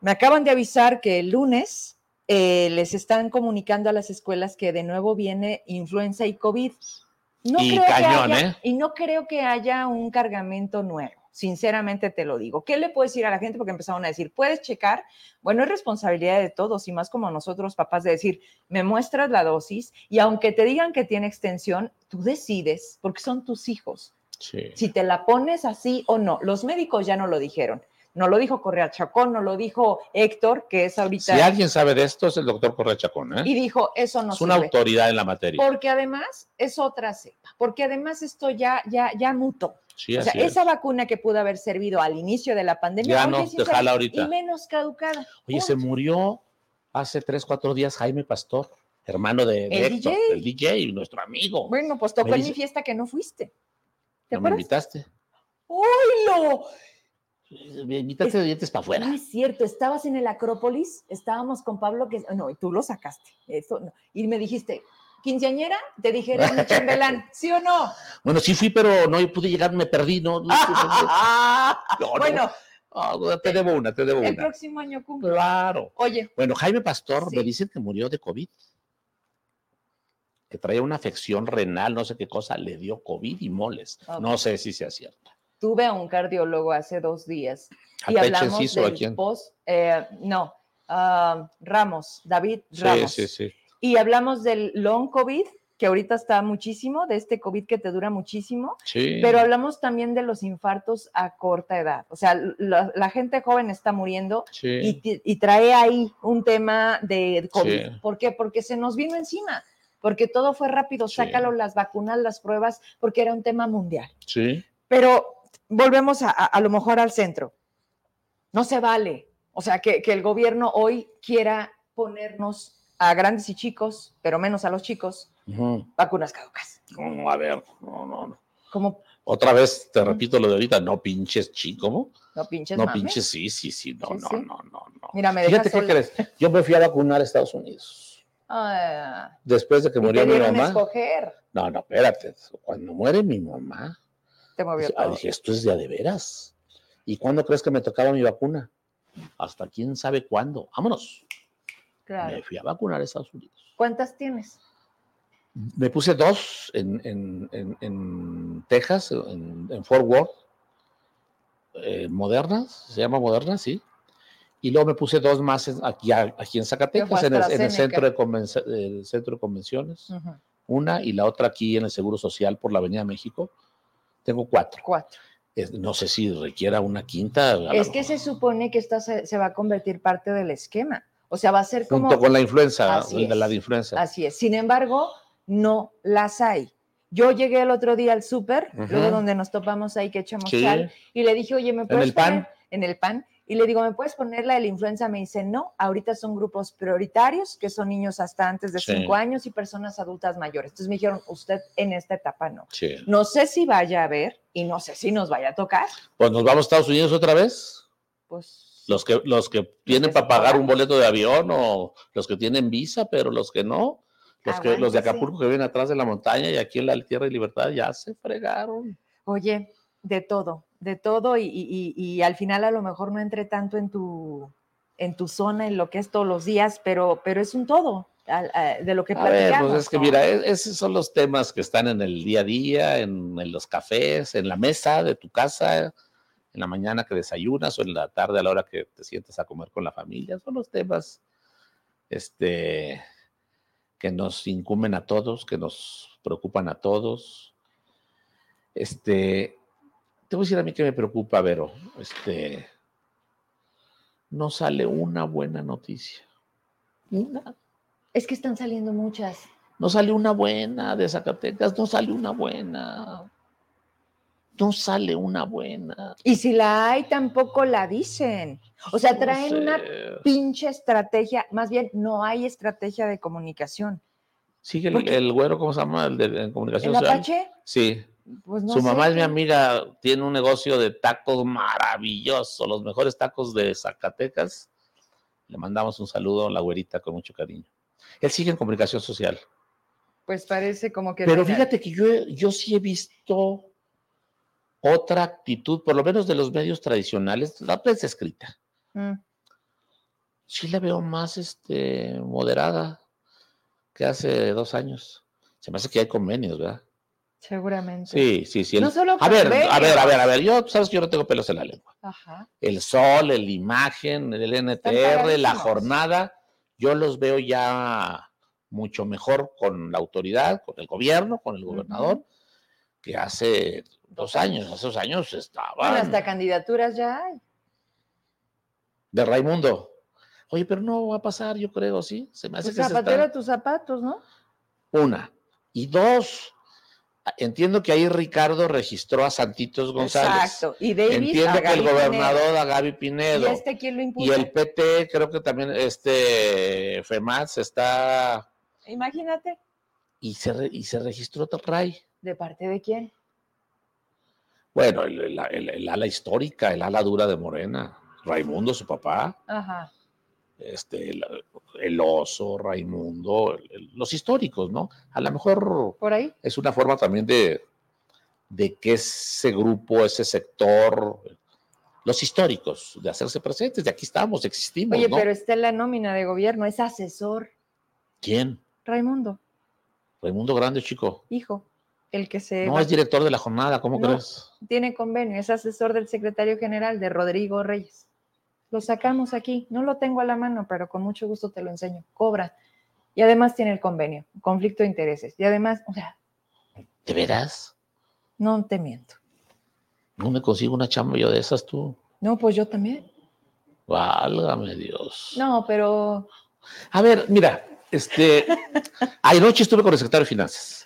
Speaker 1: Me acaban de avisar que el lunes eh, les están comunicando a las escuelas que de nuevo viene influenza y COVID. No
Speaker 2: Y
Speaker 1: creo que haya-
Speaker 2: ¿eh?
Speaker 1: Y no creo que haya un cargamento nuevo. Sinceramente te lo digo. ¿Qué le puedes decir a la gente? Porque empezaron a decir, puedes checar. Bueno, es responsabilidad de todos y más como nosotros, papás, de decir, me muestras la dosis y aunque te digan que tiene extensión, tú decides, porque son tus hijos,
Speaker 2: Sí.
Speaker 1: si te la pones así o no. Los médicos ya no lo dijeron. No lo dijo Correa Chacón, no lo dijo Héctor, que es
Speaker 2: Si
Speaker 1: ahorita,
Speaker 2: alguien sabe de esto es el doctor Correa Chacón, ¿eh?
Speaker 1: y dijo, eso no
Speaker 2: es una
Speaker 1: sirve.
Speaker 2: autoridad en la materia.
Speaker 1: Porque además es otra cepa, porque además esto ya, ya, ya mutó.
Speaker 2: Sí,
Speaker 1: O sea,
Speaker 2: es.
Speaker 1: esa vacuna que pudo haber servido al inicio de la pandemia,
Speaker 2: Ya no,
Speaker 1: sí
Speaker 2: déjala
Speaker 1: sale,
Speaker 2: ahorita.
Speaker 1: Y menos caducada.
Speaker 2: Oye, se murió hace tres, cuatro días Jaime Pastor, hermano de, de
Speaker 1: El
Speaker 2: Héctor,
Speaker 1: DJ.
Speaker 2: el DJ, nuestro amigo.
Speaker 1: Bueno, pues tocó
Speaker 2: Me
Speaker 1: en mi fiesta que no fuiste. ¿Te
Speaker 2: ¿No me invitaste?
Speaker 1: ¡Oilo!
Speaker 2: Me invitaste de dientes para afuera.
Speaker 1: No es cierto, estabas en el Acrópolis, estábamos con Pablo, que no, y tú lo sacaste. Eso no. Y me dijiste, quinceañera, te dije, eres mi chambelán, ¿sí o no?
Speaker 2: Bueno, sí fui, pero no pude llegar, me perdí, no. no, no, no.
Speaker 1: bueno,
Speaker 2: te debo una, te debo
Speaker 1: el
Speaker 2: una.
Speaker 1: próximo año cumple.
Speaker 2: Claro.
Speaker 1: Oye,
Speaker 2: Bueno, Jaime Pastor
Speaker 1: Sí.
Speaker 2: me dicen que murió de COVID. Que traía una afección renal, no sé qué cosa, le dio COVID y moles. No sé si sea cierto.
Speaker 1: tuve a un cardiólogo hace dos días
Speaker 2: ¿A
Speaker 1: y hablamos del
Speaker 2: quién?
Speaker 1: post, eh, no, ah, Ramos, David Ramos.
Speaker 2: Sí, sí, sí.
Speaker 1: Y hablamos del long COVID, que ahorita está muchísimo, de este COVID que te dura muchísimo,
Speaker 2: Sí.
Speaker 1: pero hablamos también de los infartos a corta edad. O sea, la, la gente joven está muriendo
Speaker 2: sí.
Speaker 1: y, trae ahí un tema de COVID.
Speaker 2: Sí.
Speaker 1: ¿Por qué? Porque se nos vino encima, porque todo fue rápido, sácalo las vacunas, las pruebas, porque era un tema mundial.
Speaker 2: sí.
Speaker 1: Pero volvemos a, a, a lo mejor al centro. No se vale. O sea, que, que el gobierno hoy quiera ponernos a grandes y chicos, pero menos a los chicos, vacunas caducas.
Speaker 2: No, no, a ver, no, no, no.
Speaker 1: Como,
Speaker 2: Otra vez te repito lo de ahorita, no pinches chico, ¿cómo?
Speaker 1: no pinches
Speaker 2: No
Speaker 1: mames.
Speaker 2: pinches, sí, sí, sí, no,
Speaker 1: Sí,
Speaker 2: no,
Speaker 1: sí.
Speaker 2: no, no, no.
Speaker 1: Mira, me
Speaker 2: Fíjate qué crees. Yo me fui a vacunar a Estados Unidos.
Speaker 1: Ah,
Speaker 2: Después de que murió mi mamá.
Speaker 1: escoger.
Speaker 2: No, no, espérate. Cuando muere mi mamá,
Speaker 1: Te movió
Speaker 2: dije,
Speaker 1: todo.
Speaker 2: dije, esto es de de veras. ¿Y cuándo crees que me tocaba mi vacuna? Hasta quién sabe cuándo. Vámonos.
Speaker 1: Claro.
Speaker 2: Me fui a vacunar a Estados Unidos.
Speaker 1: ¿Cuántas tienes?
Speaker 2: Me puse dos en, en- en- en Texas, en, en Fort Worth, eh, modernas, se llama modernas, sí. Y luego me puse dos más aquí, aquí en Zacatecas, en el, en el centro, de el centro de convenciones. Una y la otra aquí en el Seguro Social por la Avenida México. Tengo cuatro.
Speaker 1: Cuatro.
Speaker 2: No sé si requiera una quinta.
Speaker 1: Es que se supone que esta se, se va a convertir parte del esquema. O sea, va a ser como...
Speaker 2: Junto con la influenza,
Speaker 1: Así
Speaker 2: el de la de influenza.
Speaker 1: Así es. Sin embargo, no las hay. Yo llegué el otro día al súper,
Speaker 2: Ujú.
Speaker 1: luego donde nos topamos ahí que echamos
Speaker 2: Sí.
Speaker 1: sal, y le dije, oye, ¿me puedes
Speaker 2: el pan?
Speaker 1: poner en el pan? Y le digo, ¿me puedes poner la de la influenza? Me dice, no, ahorita son grupos prioritarios, que son niños hasta antes de
Speaker 2: Sí.
Speaker 1: cinco años y personas adultas mayores. Entonces me dijeron, usted en esta etapa no.
Speaker 2: Sí.
Speaker 1: No sé si vaya a ver y no sé si nos vaya a tocar.
Speaker 2: Pues nos vamos a Estados Unidos otra vez.
Speaker 1: Pues
Speaker 2: Los que, los que tienen para pagar un boleto de avión o los que tienen visa, pero los que no, los, que, los de. Acapulco que viven atrás de la montaña y aquí en la Tierra y Libertad ya se fregaron.
Speaker 1: Oye, de todo, de todo, y, y- al final a lo mejor no entré tanto en tu, en tu zona, en lo que es todos los días, pero, pero es un todo a- de lo que
Speaker 2: A ver, pues es que
Speaker 1: ¿no?
Speaker 2: mira, esos son los temas que están en el día a día, en, en los cafés, en la mesa de tu casa, en la mañana que desayunas o en la tarde a la hora que te sientes a comer con la familia. Son los temas este, que nos incumben a todos, que nos preocupan a todos. Este, te voy a decir a mí que me preocupa, Vero. Este, no sale una buena noticia. Una.
Speaker 1: Es que están saliendo muchas.
Speaker 2: No sale una buena de Zacatecas, no sale una buena. No sale una buena.
Speaker 1: Y si la hay, tampoco la dicen. O sea, traen
Speaker 2: No
Speaker 1: una pinche estrategia, más bien no hay estrategia de comunicación.
Speaker 2: Sigue el, güero, ¿cómo se llama? El de en comunicación
Speaker 1: ¿El
Speaker 2: social.
Speaker 1: Apache?
Speaker 2: Sí.
Speaker 1: Pues no
Speaker 2: Su
Speaker 1: sé
Speaker 2: mamá es mi amiga, tiene un negocio de tacos maravilloso, los mejores tacos de Zacatecas. Le mandamos un saludo a la güerita con mucho cariño. Él sigue en comunicación social.
Speaker 1: Pues parece como que.
Speaker 2: Pero fíjate que yo, yo sí he visto otra actitud, por lo menos de los medios tradicionales, la prensa escrita.
Speaker 1: Mm.
Speaker 2: Sí la veo más este, moderada que hace dos años. Se me hace que hay convenios, ¿verdad?
Speaker 1: Seguramente.
Speaker 2: Sí, sí, sí. el-
Speaker 1: No solo
Speaker 2: a ver, a ver, a ver, a ver. Yo, sabes que yo no tengo pelos en la lengua.
Speaker 1: Ajá.
Speaker 2: El sol, el imagen, el NTR, la jornada, yo los veo ya mucho mejor con la autoridad, con el gobierno, con el gobernador, que hace dos años. Dos años
Speaker 1: Bueno,
Speaker 2: estaban
Speaker 1: hasta candidaturas ya hay.
Speaker 2: de Raimundo. Oye, pero no va a pasar, yo creo, ¿sí? Se me hace
Speaker 1: Pues
Speaker 2: que se
Speaker 1: zapatero
Speaker 2: está...
Speaker 1: a tus zapatos, ¿no?
Speaker 2: Una. Y dos, entiendo que ahí Ricardo registró a Santitos González.
Speaker 1: Exacto. Y Davis.
Speaker 2: Entiendo
Speaker 1: a
Speaker 2: que el
Speaker 1: Gaby Pinedo.
Speaker 2: gobernador a Gaby
Speaker 1: ¿Y
Speaker 2: Pinedo.
Speaker 1: este quién lo
Speaker 2: Y
Speaker 1: impuso?
Speaker 2: el PT, creo que también este FEMAS está
Speaker 1: Imagínate.
Speaker 2: y se, re- y se registró RAI.
Speaker 1: ¿De parte de quién?
Speaker 2: Bueno, el, el- el- el ala histórica, el ala dura de Morena, Raimundo, su papá,
Speaker 1: Ajá.
Speaker 2: este, el, oso, Raimundo, los históricos, ¿no? A lo mejor
Speaker 1: ¿Por ahí?
Speaker 2: es una forma también de, de que ese grupo, ese sector, los históricos, de hacerse presentes, de aquí estamos, existimos,
Speaker 1: Oye,
Speaker 2: ¿no?
Speaker 1: pero está en la nómina de gobierno, es asesor.
Speaker 2: ¿Quién?
Speaker 1: Raimundo,
Speaker 2: Raimundo Grande, chico.
Speaker 1: hijo, el que se
Speaker 2: No
Speaker 1: va-
Speaker 2: es director de la jornada, ¿cómo
Speaker 1: No.
Speaker 2: crees?
Speaker 1: tiene convenio, es asesor del secretario general de Rodrigo Reyes. Lo sacamos aquí, no lo tengo a la mano, pero con mucho gusto te lo enseño. Cobra. Y además tiene el convenio, conflicto de intereses. Y además, o sea,
Speaker 2: ¿De veras?
Speaker 1: no te miento.
Speaker 2: ¿No me consigo una chamba yo de esas tú?
Speaker 1: No, pues yo también.
Speaker 2: Válgame Dios.
Speaker 1: No, pero
Speaker 2: A ver, mira, este, anoche estuve con el secretario de Finanzas.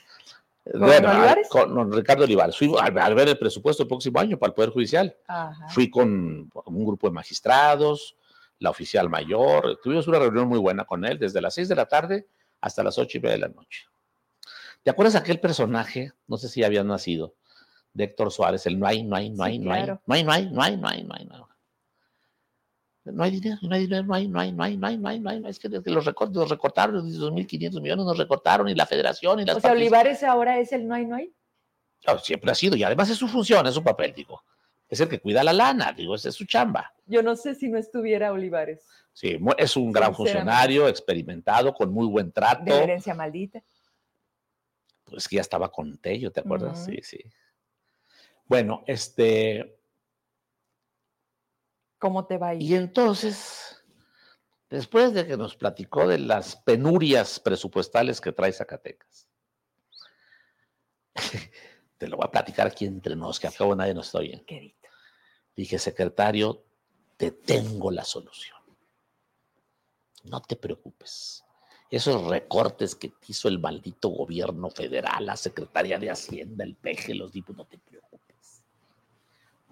Speaker 1: ¿Con
Speaker 2: Bueno, a-
Speaker 1: Olivares?
Speaker 2: con don Ricardo Olivares. Fui al, al ver el presupuesto del próximo año para el Poder Judicial.
Speaker 1: ajá.
Speaker 2: Fui con un grupo de magistrados, la oficial mayor. Tuvimos una reunión muy buena con él desde las 6 de la tarde hasta las ocho y media de la noche. ¿Te acuerdas aquel personaje? No sé si había nacido, de Héctor Suárez, el no hay, no hay, no hay, no hay, no hay, no hay, no hay, no hay, no hay, no hay. No hay dinero, no hay dinero, no hay, no hay, no hay, no hay, no hay, no hay, no hay. Es que desde los recortes, los recortaron, los 2.500 millones nos recortaron, y la federación, y las
Speaker 1: O sea, Olivares ahora es el no hay, no hay.
Speaker 2: Claro, siempre ha sido, y además es su función, es su papel, digo. Es el que cuida la lana, digo, esa es su chamba.
Speaker 1: Yo no sé si no estuviera Olivares.
Speaker 2: Sí, es un gran funcionario, experimentado, con muy buen trato.
Speaker 1: De herencia maldita.
Speaker 2: Pues que ya estaba con Tello, ¿te acuerdas?
Speaker 1: Ujú.
Speaker 2: Sí, sí. Bueno, este,
Speaker 1: ¿Cómo te va a ir?
Speaker 2: y entonces, después de que nos platicó de las penurias presupuestales que trae Zacatecas, te lo voy a platicar aquí entre nos, que acabo nadie nos está oyendo.
Speaker 1: Querido.
Speaker 2: Dije, secretario, te tengo la solución. No te preocupes. Esos recortes que te hizo el maldito gobierno federal, la Secretaría de Hacienda, el PG, los diputados, no te.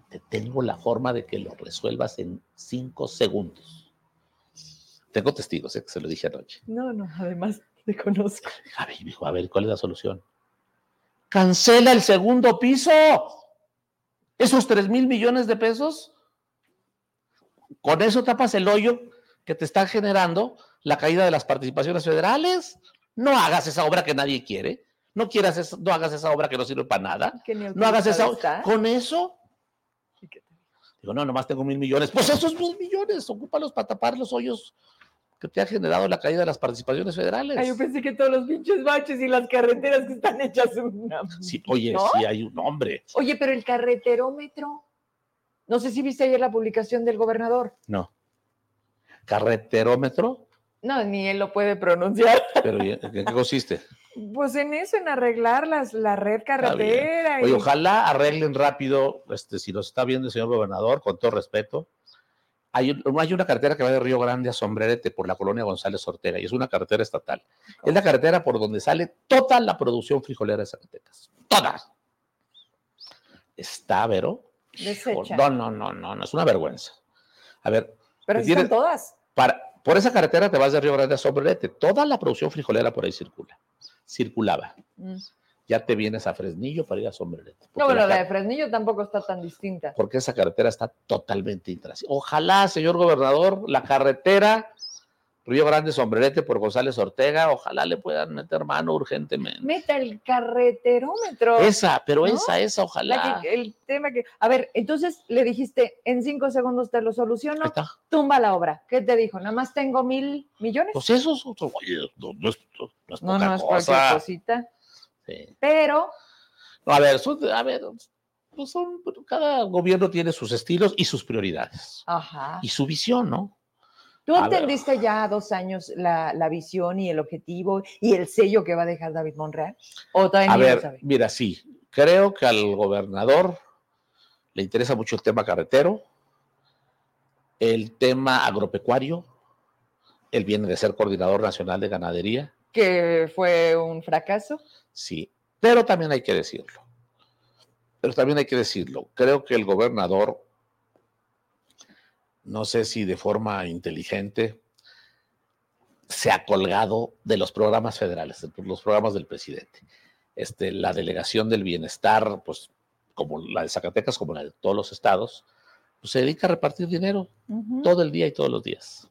Speaker 2: Te tengo la forma de que lo resuelvas en cinco segundos. Tengo testigos, ¿eh? que se lo dije anoche.
Speaker 1: No, no, además te conozco.
Speaker 2: A ver, dijo, a ver, ¿cuál es la solución? Cancela el segundo piso. Esos tres mil millones de pesos. Con eso tapas el hoyo que te está generando la caída de las participaciones federales. No hagas esa obra que nadie quiere. No quieras esa- no hagas esa obra que no sirve para nada. No hagas esa
Speaker 1: está.
Speaker 2: Con eso.
Speaker 1: ¿Y qué te-
Speaker 2: Digo, no, nomás tengo mil millones. Pues esos mil millones, ocúpalos para tapar los hoyos que te ha generado la caída de las participaciones federales.
Speaker 1: Ay, yo pensé que todos los pinches baches y las carreteras que están hechas una...
Speaker 2: Sí, oye,
Speaker 1: ¿No?
Speaker 2: sí hay un hombre.
Speaker 1: Oye, pero el carreterómetro. No sé si viste ayer la publicación del gobernador.
Speaker 2: No. Carreterómetro,
Speaker 1: No, ni él lo puede pronunciar.
Speaker 2: pero ¿y ¿en qué consiste?
Speaker 1: Pues en eso, en arreglar las, la red carretera.
Speaker 2: Oye,
Speaker 1: y-
Speaker 2: ojalá arreglen rápido, este, si nos está viendo el señor gobernador, con todo respeto, Hay, hay, una carretera que va de Río Grande a Sombrerete por la colonia González Ortega y es una carretera estatal. Es la carretera por donde sale toda la producción frijolera de Zacatecas. Toda. Está, Vero. No, no, no, no, no, es una vergüenza. A ver.
Speaker 1: Pero están todas.
Speaker 2: Para, por esa carretera te vas de Río Grande a Sombrerete. Toda la producción frijolera por ahí circula. Circulaba. Mm ya te vienes a Fresnillo para ir a Sombrerete.
Speaker 1: No, bueno, la, de Fresnillo tampoco está tan distinta.
Speaker 2: Porque esa carretera está totalmente intrasable. Ojalá, señor gobernador, la carretera Río Grande Sombrerete por González Ortega, ojalá le puedan meter mano urgentemente.
Speaker 1: Meta el carreterómetro.
Speaker 2: Esa, pero esa, esa, ojalá.
Speaker 1: el tema que. A ver, entonces le dijiste, en cinco segundos te lo soluciono, tumba la obra. ¿Qué te dijo? ¿Nada más tengo mil millones?
Speaker 2: Pues eso es otro, no, no, es,
Speaker 1: no es no, no es cualquier cosita. Pero.
Speaker 2: a ver, a ver, pues son, cada gobierno tiene sus estilos y sus prioridades.
Speaker 1: Ajá.
Speaker 2: Y su visión, ¿no?
Speaker 1: ¿Tú entendiste ya dos años la, visión y el objetivo y el sello que va a dejar David Monreal? ¿O
Speaker 2: a ver, mira, sí, creo que al gobernador le interesa mucho el tema carretero, el tema agropecuario, él viene de ser coordinador nacional de ganadería.
Speaker 1: Que fue un fracaso.
Speaker 2: Sí, pero también hay que decirlo. Pero también hay que decirlo. Creo que el gobernador, no sé si de forma inteligente, se ha colgado de los programas federales, de los programas del presidente. Este, la delegación del bienestar, pues como la de Zacatecas, como la de todos los estados, pues se dedica a repartir dinero todo el día y todos los días.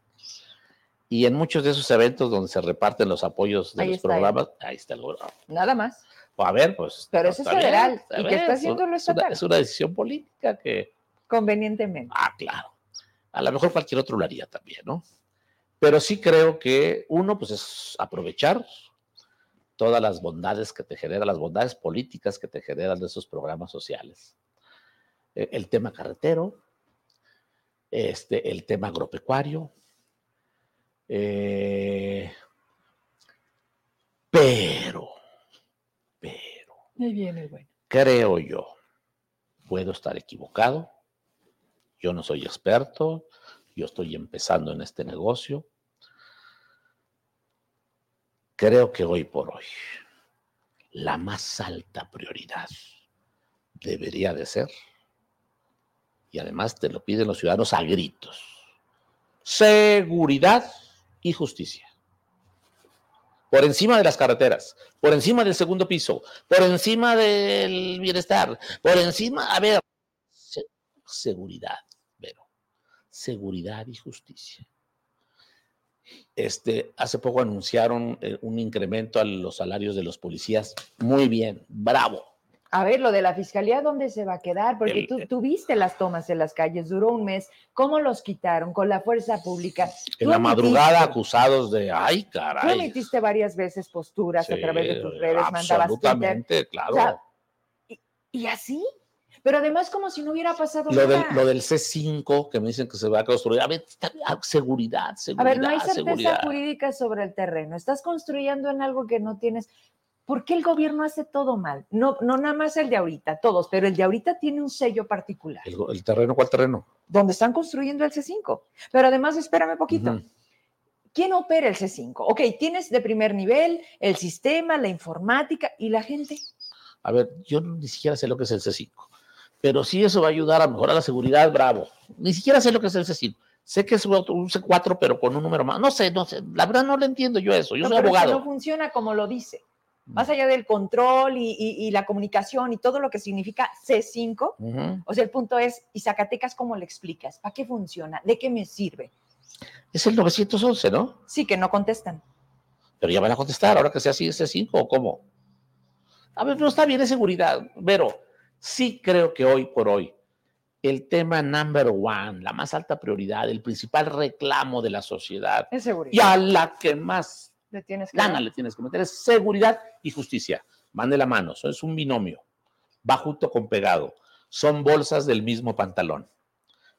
Speaker 2: Y en muchos de esos eventos donde se reparten los apoyos de los programas, ahí está el gobernador.
Speaker 1: Nada más.
Speaker 2: a ver, pues.
Speaker 1: Pero eso es federal. ¿Y qué está haciendo lo estatal?
Speaker 2: Es una, decisión política que.
Speaker 1: Convenientemente.
Speaker 2: Ah, claro. A lo mejor cualquier otro lo haría también, ¿no? Pero sí creo que uno, pues es aprovechar todas las bondades que te generan, las bondades políticas que te generan de esos programas sociales. E, el tema carretero, este, el tema agropecuario, eh, pero, pero.
Speaker 1: viene bueno.
Speaker 2: Creo yo, puedo estar equivocado. Yo no soy experto. Yo estoy empezando en este negocio. Creo que hoy por hoy la más alta prioridad debería de ser, y además te lo piden los ciudadanos a gritos, seguridad y justicia. Por encima de las carreteras, por encima del segundo piso, por encima del bienestar, por encima, a ver, seguridad, seguridad y justicia. Este, hace poco anunciaron eh, un incremento a los salarios de los policías. Muy bien, bravo.
Speaker 1: A ver, lo de la fiscalía, ¿dónde se va a quedar? Porque tú, tú, viste las tomas en las calles, duró un mes. ¿Cómo los quitaron? Con la fuerza pública.
Speaker 2: En la madrugada acusados de, ay, caray. Tú
Speaker 1: emitiste varias veces posturas a través de tus redes, mandabas
Speaker 2: Absolutamente, claro.
Speaker 1: y, así, pero además como si no hubiera pasado
Speaker 2: lo
Speaker 1: nada.
Speaker 2: Del, lo del C5, que me dicen que se va a construir. A ver, seguridad, seguridad. A ver,
Speaker 1: no hay
Speaker 2: certeza
Speaker 1: jurídica sobre el terreno. Estás construyendo en algo que no tienes. ¿Por qué el gobierno hace todo mal? No, no nada más el de ahorita, todos, pero el de ahorita tiene un sello particular.
Speaker 2: ¿El, terreno cuál terreno?
Speaker 1: Donde están construyendo el C5. Pero además, espérame poquito. ¿Quién opera el C5? Ok, tienes de primer nivel el sistema, la informática y la gente.
Speaker 2: A ver, yo ni siquiera sé lo que es el C5, pero si eso va a ayudar a mejorar la seguridad, bravo. Ni siquiera sé lo que es el C5. Sé que es un C4, pero con un número más. No sé, no sé. La verdad no le entiendo yo eso. Yo soy abogado.
Speaker 1: no funciona como lo dice más allá del control y, la comunicación y todo lo que significa C5, o sea, el punto es, ¿y Zacatecas cómo le explicas? ¿Para qué funciona? ¿De qué me sirve?
Speaker 2: Es el 911, ¿no?
Speaker 1: Sí, que no contestan.
Speaker 2: Pero ya van a contestar, ahora que sea así C5 o cómo. A ver, no está bien de seguridad, pero sí creo que hoy por hoy el tema number one, la más alta prioridad, el principal reclamo de la sociedad
Speaker 1: es seguridad.
Speaker 2: y a la que más
Speaker 1: le tienes que
Speaker 2: Lana le tienes que meter. Es seguridad y justicia. Van de la mano. Eso es un binomio. Va junto con pegado. Son bolsas del mismo pantalón.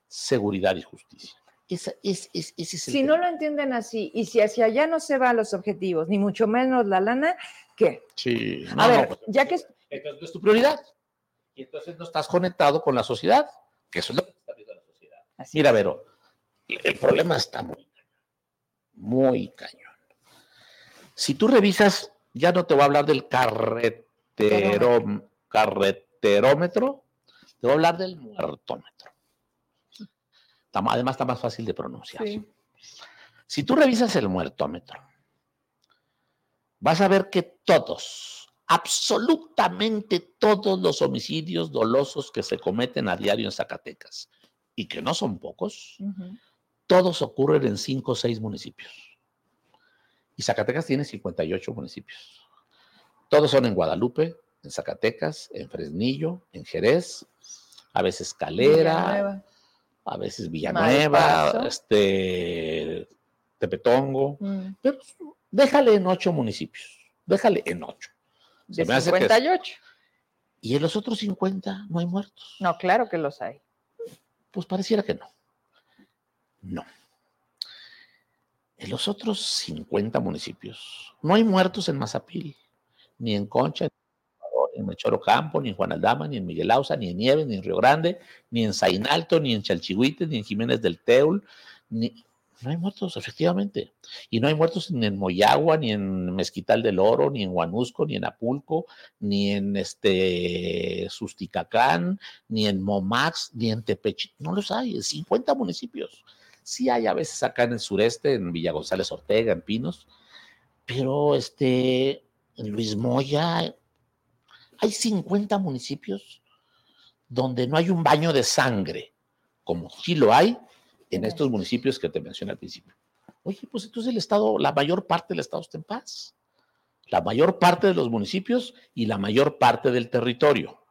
Speaker 2: Seguridad y justicia. Esa, es, es,
Speaker 1: si no lo entienden así y si hacia allá no se van los objetivos, ni mucho menos la lana, ¿qué?
Speaker 2: Sí.
Speaker 1: a ver, pues, ya que...
Speaker 2: Entonces es tu prioridad. Y entonces no estás conectado con la sociedad, que eso es lo que está viendo la sociedad. Mira, Vero, el problema está muy, muy cañón. Si tú revisas, ya no te voy a hablar del carretero, carreterómetro, te voy a hablar del muertómetro. Además está más fácil de pronunciar. Si tú revisas el muertómetro, vas a ver que todos, absolutamente todos los homicidios dolosos que se cometen a diario en Zacatecas, y que no son pocos, todos ocurren en cinco o seis municipios. Y Zacatecas tiene 58 municipios. Todos son en Guadalupe, en Zacatecas, en Fresnillo, en Jerez, a veces Calera, a veces Villanueva, este, Tepetongo, mm. pero déjale en ocho municipios, déjale en ocho.
Speaker 1: De 58.
Speaker 2: y en los otros 50 no hay muertos.
Speaker 1: No, claro que los hay.
Speaker 2: Pues pareciera que no. No. En los otros 50 municipios no hay muertos en Mazapil, ni en Concha, ni en Mechoro Campo, ni en Juan Aldama, ni en Miguel Ausa, ni en Nieves, ni en Río Grande, ni en Zainalto, ni en Chalchihuites, ni en Jiménez del Teul, ni, no hay muertos, efectivamente. Y no hay muertos ni en Moyagua, ni en Mezquital del Oro, ni en Huanusco, ni en Apulco, ni en este Susticacán, ni en Momax, ni en Tepechi. No los hay, en 50 municipios. Sí hay a veces acá en el sureste, en Villa González Ortega, en Pinos, pero este, en Luis Moya hay 50 municipios donde no hay un baño de sangre, como sí lo hay en estos municipios que te mencioné al principio. Oye, pues entonces el Estado, la mayor parte del Estado está en paz. La mayor parte de los municipios y la mayor parte del territorio.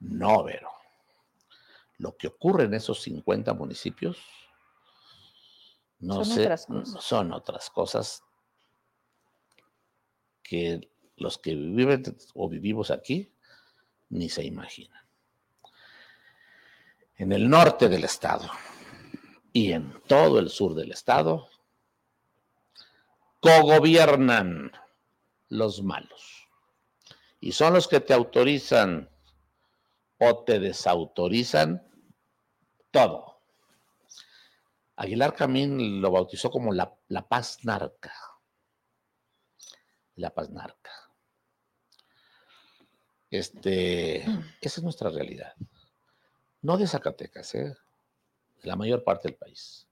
Speaker 2: No, Vero. Lo que ocurre en esos 50 municipios no son, otras cosas. son otras cosas que los que viven o vivimos aquí ni se imaginan en el norte del estado y en todo el sur del estado, cogobiernan los malos. Y son los que te autorizan o te desautorizan todo. Aguilar Camín lo bautizó como la, la paz narca. La paz narca. Este, esa es nuestra realidad no de Zacatecas, ¿eh? de la mayor parte del país.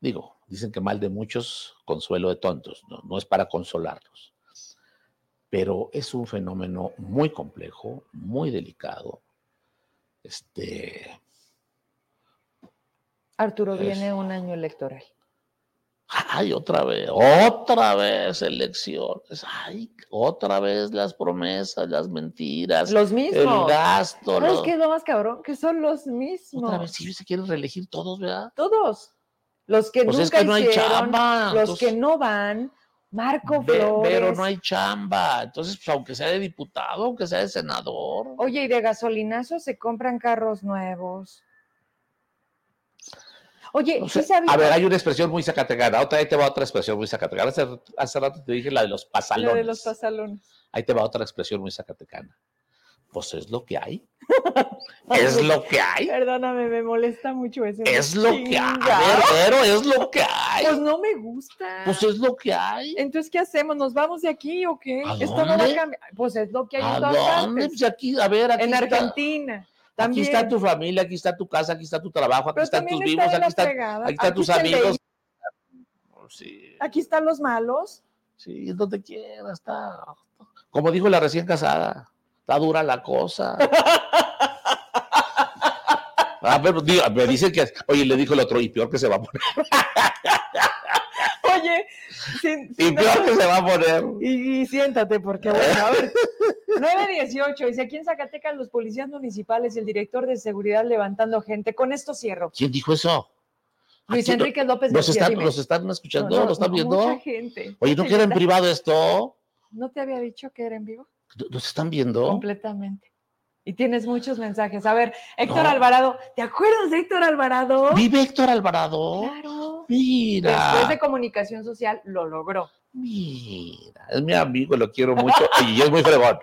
Speaker 2: Digo, dicen que mal de muchos, consuelo de tontos, no, no es para consolarlos, pero es un fenómeno muy complejo, muy delicado. Este.
Speaker 1: Arturo, viene un año electoral.
Speaker 2: Ay, otra vez, otra vez elecciones. Ay, otra vez las promesas, las mentiras.
Speaker 1: Los mismos.
Speaker 2: El gasto.
Speaker 1: ¿Sabes qué es lo más cabrón? Que son los mismos.
Speaker 2: Otra vez, si se quieren reelegir todos, ¿verdad?
Speaker 1: Todos. Los que pues nunca es que no hay chamba. Los que no van, Marco Flores.
Speaker 2: Pero no hay chamba. Entonces, pues, aunque sea de diputado, aunque sea de senador.
Speaker 1: Oye, y de gasolinazo se compran carros nuevos. Oye,
Speaker 2: A ver, hay una expresión muy zacatecana. Otra, ahí te va otra expresión muy zacatecana. Hace, rato te dije la de los pasalones. La
Speaker 1: de los pasalones.
Speaker 2: Ahí te va otra expresión muy zacatecana. Pues es lo que hay. es lo que hay.
Speaker 1: Perdóname, me molesta mucho ese.
Speaker 2: Es lo que hay. Pero es lo que hay.
Speaker 1: Pues no me gusta.
Speaker 2: Pues es lo que hay.
Speaker 1: Entonces, ¿qué hacemos? ¿Nos vamos de aquí o qué? Esto no va a cambiar. Pues es lo que hay
Speaker 2: ¿A en dónde? Pues aquí, a ver, aquí
Speaker 1: En Argentina.
Speaker 2: Aquí está tu familia, aquí está tu casa, aquí está tu trabajo, aquí están tus vivos, aquí, está, aquí están tus amigos.
Speaker 1: Aquí están los malos.
Speaker 2: Sí, donde quiera está. Como dijo la recién casada, está dura la cosa. A ver, me dicen que, oye, le dijo el otro, y peor que se va a poner.
Speaker 1: Oye,
Speaker 2: y peor que se va a poner.
Speaker 1: Y, siéntate, porque bueno, a ver. 918, dice aquí en Zacatecas los policías municipales y el director de seguridad levantando gente. Con esto cierro.
Speaker 2: ¿Quién dijo eso?
Speaker 1: Luis Enrique López
Speaker 2: ¿Nos están, ¿Nos están escuchando? No, ¿Nos están viendo? Mucha gente. Oye, ¿no quieren en privado esto?
Speaker 1: ¿No te había dicho que era en vivo?
Speaker 2: ¿Nos están viendo?
Speaker 1: Completamente. Y tienes muchos mensajes. A ver, Héctor Alvarado, ¿te acuerdas de Héctor Alvarado?
Speaker 2: ¿Vive Héctor Alvarado?
Speaker 1: Claro.
Speaker 2: Mira.
Speaker 1: Después de comunicación social lo logró.
Speaker 2: Mira, es mi amigo, lo quiero mucho y es muy fregón.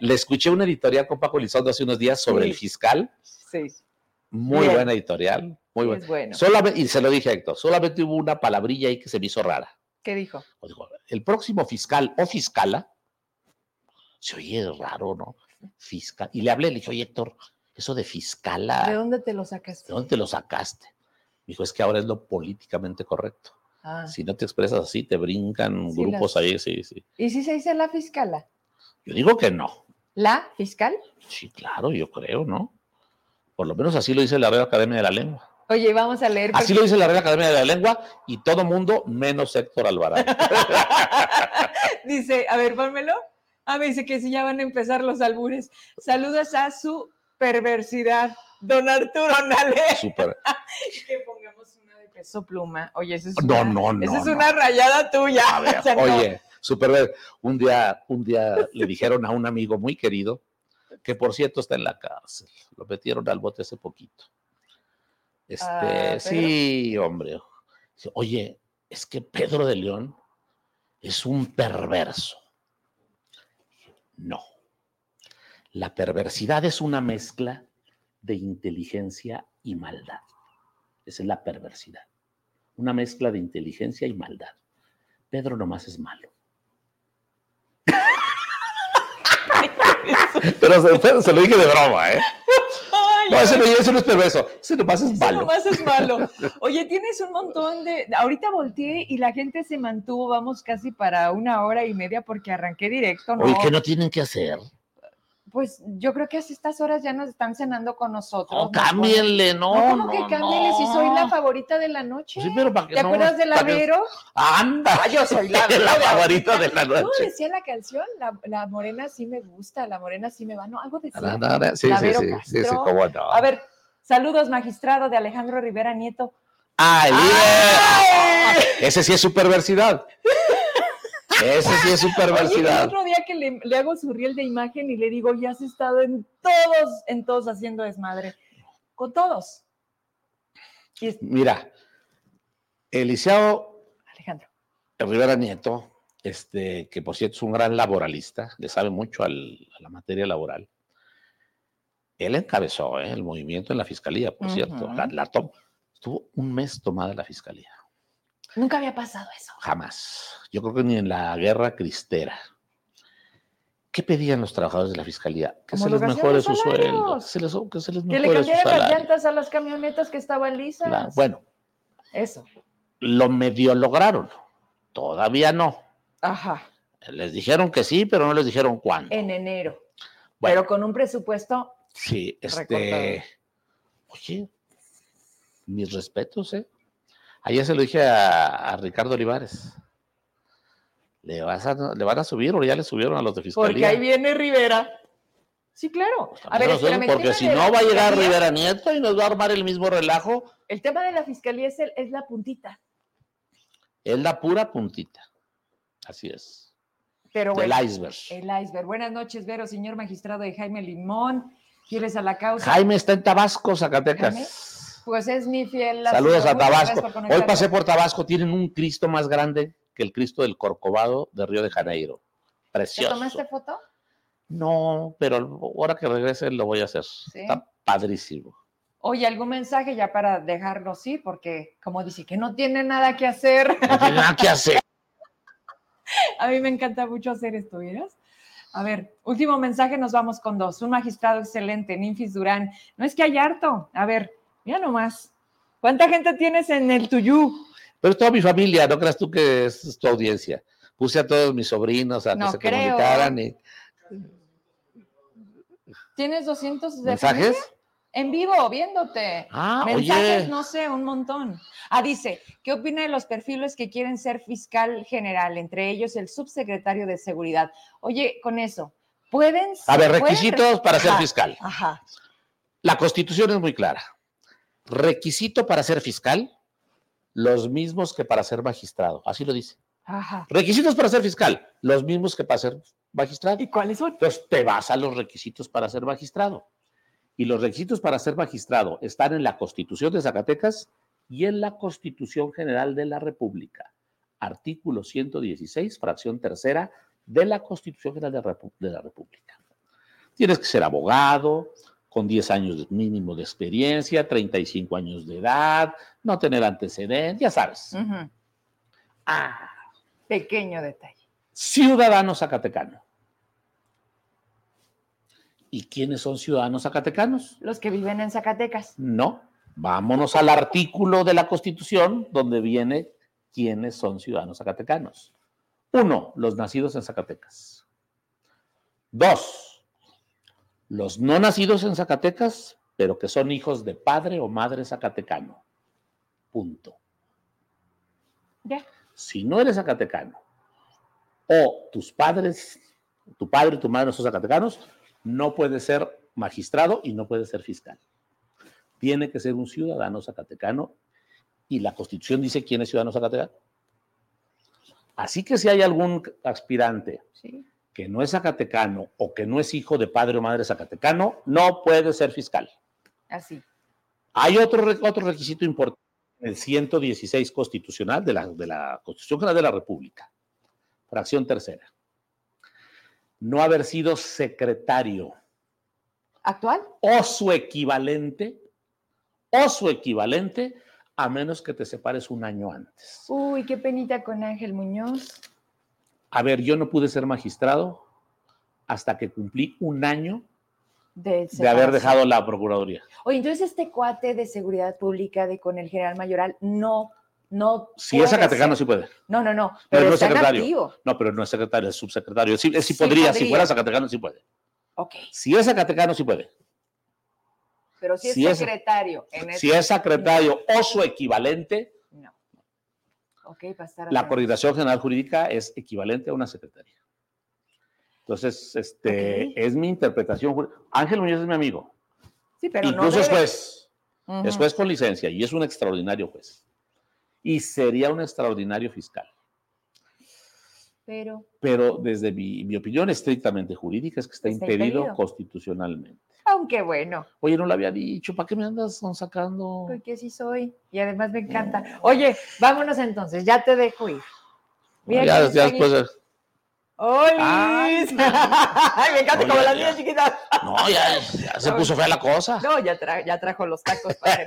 Speaker 2: Le escuché una editorial con Paco Lizondo hace unos días sobre el fiscal.
Speaker 1: Sí.
Speaker 2: Muy buena editorial. Muy bueno. bueno. Solamente, y se lo dije a Héctor, solamente hubo una palabrilla ahí que se me hizo rara.
Speaker 1: ¿Qué dijo?
Speaker 2: el próximo fiscal o fiscala, se oye raro, ¿no? Fiscal. Y le hablé, le dije, oye Héctor, eso de fiscala.
Speaker 1: ¿De dónde te lo sacaste?
Speaker 2: ¿De dónde te lo sacaste? Me dijo, es que ahora es lo políticamente correcto. Ah. Si no te expresas así, te brincan grupos ahí, sí, sí.
Speaker 1: ¿Y si se dice la fiscala?
Speaker 2: Yo digo que no.
Speaker 1: ¿La fiscal?
Speaker 2: Sí, claro, yo creo, ¿no? Por lo menos así lo dice la Real Academia de la Lengua.
Speaker 1: Oye, vamos a leer.
Speaker 2: Así lo dice la Real Academia de la Lengua y todo mundo menos Héctor Alvarado.
Speaker 1: dice, a ver, pónmelo. Ah, me dice que si ya van a empezar los albures. Saludos a su perversidad, don Arturo Nale. Super. que pongamos una de peso pluma. Oye, esa es
Speaker 2: no, no, no,
Speaker 1: esa es una rayada tuya.
Speaker 2: oye, super, un día, un día le dijeron a un amigo muy querido, que por cierto está en la cárcel, lo metieron al bote hace poquito. Este, ah, sí, hombre. Oye, es que Pedro de León es un perverso. No. La perversidad es una mezcla de inteligencia y maldad. Esa es la perversidad. Una mezcla de inteligencia y maldad. Pedro nomás es malo. Pero se, lo dije de broma, ¿eh? No, ese no, es perverso, ese nomás es malo.
Speaker 1: nomás es malo. Oye, tienes un montón de... Ahorita volteé y la gente se mantuvo, vamos, casi para una hora y media porque arranqué directo,
Speaker 2: ¿no? Oye, ¿qué no tienen que hacer?
Speaker 1: Pues yo creo que a estas horas ya nos están cenando con nosotros.
Speaker 2: No, cámbienle, no.
Speaker 1: No, ¿cómo que cámbienle si soy la favorita de la noche?
Speaker 2: Sí, pero para que
Speaker 1: ¿Te acuerdas de la Vero?
Speaker 2: Anda,
Speaker 1: ah, yo soy la,
Speaker 2: la favorita de la noche. ¿Cómo
Speaker 1: decía la canción? La, la, morena sí me gusta, la morena sí me va, ¿no? Algo decía.
Speaker 2: No, no, sí, sí, sí, sí, sí, cómo no.
Speaker 1: A ver, saludos, magistrado de Alejandro Rivera Nieto.
Speaker 2: ¡Ay! ¡Ay! Ese sí es su perversidad. Ese sí es su perversidad.
Speaker 1: el otro día que le, hago su riel de imagen y le digo, ya has estado en todos, en todos haciendo desmadre. Con todos.
Speaker 2: Mira, Eliseo Alejandro Rivera Nieto, este, que por cierto es un gran laboralista, le sabe mucho a la materia laboral. Él encabezó ¿eh? el movimiento en la fiscalía, por cierto. La, la estuvo un mes tomada la fiscalía.
Speaker 1: Nunca había pasado eso.
Speaker 2: Jamás. Yo creo que ni en la guerra cristera. ¿Qué pedían los trabajadores de la fiscalía? Que se les mejore su sueldo. Que se les, que se les
Speaker 1: mejore Que le cambiaran las llantas a las camionetas que estaban lisas.
Speaker 2: bueno.
Speaker 1: Eso.
Speaker 2: Lo medio lograron. Todavía no.
Speaker 1: Ajá.
Speaker 2: Les dijeron que sí, pero no les dijeron cuándo.
Speaker 1: En enero. pero con un presupuesto.
Speaker 2: Sí, este. Oye, mis respetos, ¿eh? Ayer se lo dije a, Ricardo Olivares. ¿Le, vas a, ¿Le van a subir o ya le subieron a los de fiscalía?
Speaker 1: Porque ahí viene Rivera. Sí, claro.
Speaker 2: A ver, porque si no va a llegar Rivera Nieto y nos va a armar el mismo relajo.
Speaker 1: El tema de la fiscalía es, es la puntita.
Speaker 2: Es la pura puntita. Así es.
Speaker 1: Pero
Speaker 2: Del iceberg.
Speaker 1: El iceberg. Buenas noches, Vero, señor magistrado de Jaime Limón. ¿Quieres a la causa?
Speaker 2: Jaime está en Tabasco, Zacatecas.
Speaker 1: Pues es mi fiel.
Speaker 2: Saludos a Tabasco. Hoy pasé por Tabasco, tienen un Cristo más grande que el Cristo del Corcovado de Río de Janeiro. Precioso. ¿Te
Speaker 1: tomaste foto?
Speaker 2: No, pero ahora que regrese lo voy a hacer. Está padrísimo.
Speaker 1: Oye, ¿algún mensaje ya para dejarlo así? Porque, como dice, que no tiene nada que hacer.
Speaker 2: No tiene nada que hacer.
Speaker 1: a mí me encanta mucho hacer esto, ¿vieras? A ver, último mensaje, nos vamos con dos. Un magistrado excelente, Ninfis Durán. No es que hay harto. A ver, Mira nomás. ¿Cuánta gente tienes en el Tuyú?
Speaker 2: Pero es toda mi familia, no creas tú que es tu audiencia. Puse a todos mis sobrinos a que se comunicaran y.
Speaker 1: ¿Tienes 200
Speaker 2: mensajes?
Speaker 1: En vivo, viéndote.
Speaker 2: Ah,
Speaker 1: Mensajes, no sé, un montón. Ah, dice, ¿qué opina de los perfiles que quieren ser fiscal general, entre ellos el subsecretario de Seguridad? Oye, con eso, ¿pueden
Speaker 2: A ver, requisitos para ser fiscal.
Speaker 1: Ajá.
Speaker 2: La constitución es muy clara. Requisito para ser fiscal, los mismos que para ser magistrado. Así lo dice. Requisitos para ser fiscal, los mismos que para ser magistrado.
Speaker 1: ¿Y cuáles son?
Speaker 2: Entonces te vas a los requisitos para ser magistrado. Y los requisitos para ser magistrado están en la Constitución de Zacatecas y en la Constitución General de la República. Artículo 116, fracción tercera de la Constitución General de la República. Tienes que ser abogado, con 10 años mínimo de experiencia, 35 años de edad, no tener antecedentes, ya sabes. Ah,
Speaker 1: Pequeño detalle.
Speaker 2: ciudadano zacatecano. ¿Y quiénes son ciudadanos zacatecanos?
Speaker 1: Los que viven en Zacatecas.
Speaker 2: No. Vámonos al artículo de la Constitución donde viene quiénes son ciudadanos zacatecanos. Uno, los nacidos en Zacatecas. Dos, los no nacidos en Zacatecas, pero que son hijos de padre o madre zacatecano. Punto.
Speaker 1: Ya.
Speaker 2: Si no eres zacatecano o tus padres, tu padre y tu madre no son zacatecanos, no puedes ser magistrado y no puedes ser fiscal. Tiene que ser un ciudadano zacatecano y la Constitución dice quién es ciudadano zacatecano. Así que si hay algún aspirante
Speaker 1: Sí.
Speaker 2: Que no es zacatecano o que no es hijo de padre o madre zacatecano, no puede ser fiscal.
Speaker 1: Así.
Speaker 2: Hay otro, otro requisito importante, el 116 constitucional de la, de la Constitución General de la República, fracción tercera. No haber sido secretario
Speaker 1: ¿Actual?
Speaker 2: o su equivalente, o su equivalente, a menos que te separes un año antes.
Speaker 1: Uy, qué penita con Ángel Muñoz.
Speaker 2: A ver, yo no pude ser magistrado hasta que cumplí un año
Speaker 1: De,
Speaker 2: de haber dejado la Procuraduría.
Speaker 1: Oye, entonces este cuate de seguridad pública de con el general mayoral no, no.
Speaker 2: Si
Speaker 1: puede
Speaker 2: es zacatecano,
Speaker 1: ser.
Speaker 2: sí puede.
Speaker 1: No, no, no.
Speaker 2: Pero
Speaker 1: Pero,
Speaker 2: no es
Speaker 1: en
Speaker 2: secretario.
Speaker 1: activo.
Speaker 2: No, pero no es secretario, es subsecretario. Sí, sí
Speaker 1: Sí
Speaker 2: podría, si
Speaker 1: podría.
Speaker 2: fuera zacatecano, sí puede.
Speaker 1: Ok.
Speaker 2: Si es zacatecano, sí puede.
Speaker 1: Pero si es
Speaker 2: Si es-
Speaker 1: secretario en
Speaker 2: Si
Speaker 1: este-
Speaker 2: es secretario o su equivalente,
Speaker 1: No. Ok, para estar
Speaker 2: la. Coordinación General Jurídica es equivalente a una secretaria. Entonces, este, es mi interpretación. Ángel Muñoz es mi amigo.
Speaker 1: Sí, pero no
Speaker 2: Incluso es
Speaker 1: debe-
Speaker 2: juez. Es juez con licencia y es un extraordinario juez. Y sería un extraordinario fiscal.
Speaker 1: Pero,
Speaker 2: Pero desde mi, mi opinión estrictamente jurídica es que está,
Speaker 1: Está
Speaker 2: impedido,
Speaker 1: impedido.
Speaker 2: constitucionalmente.
Speaker 1: Aunque bueno,
Speaker 2: Oye, no lo había dicho, ¿para qué me andas sacando?
Speaker 1: porque así soy. Y además me encanta. Oye, vámonos entonces, ya te dejo ir. Mira
Speaker 2: ya, después de-
Speaker 1: ¡Ay!
Speaker 2: Ay,
Speaker 1: Ay, me encanta como las niñas chiquitas.
Speaker 2: No, ya, ya se puso fea la cosa.
Speaker 1: No, ya, tra- ya trajo los tacos para.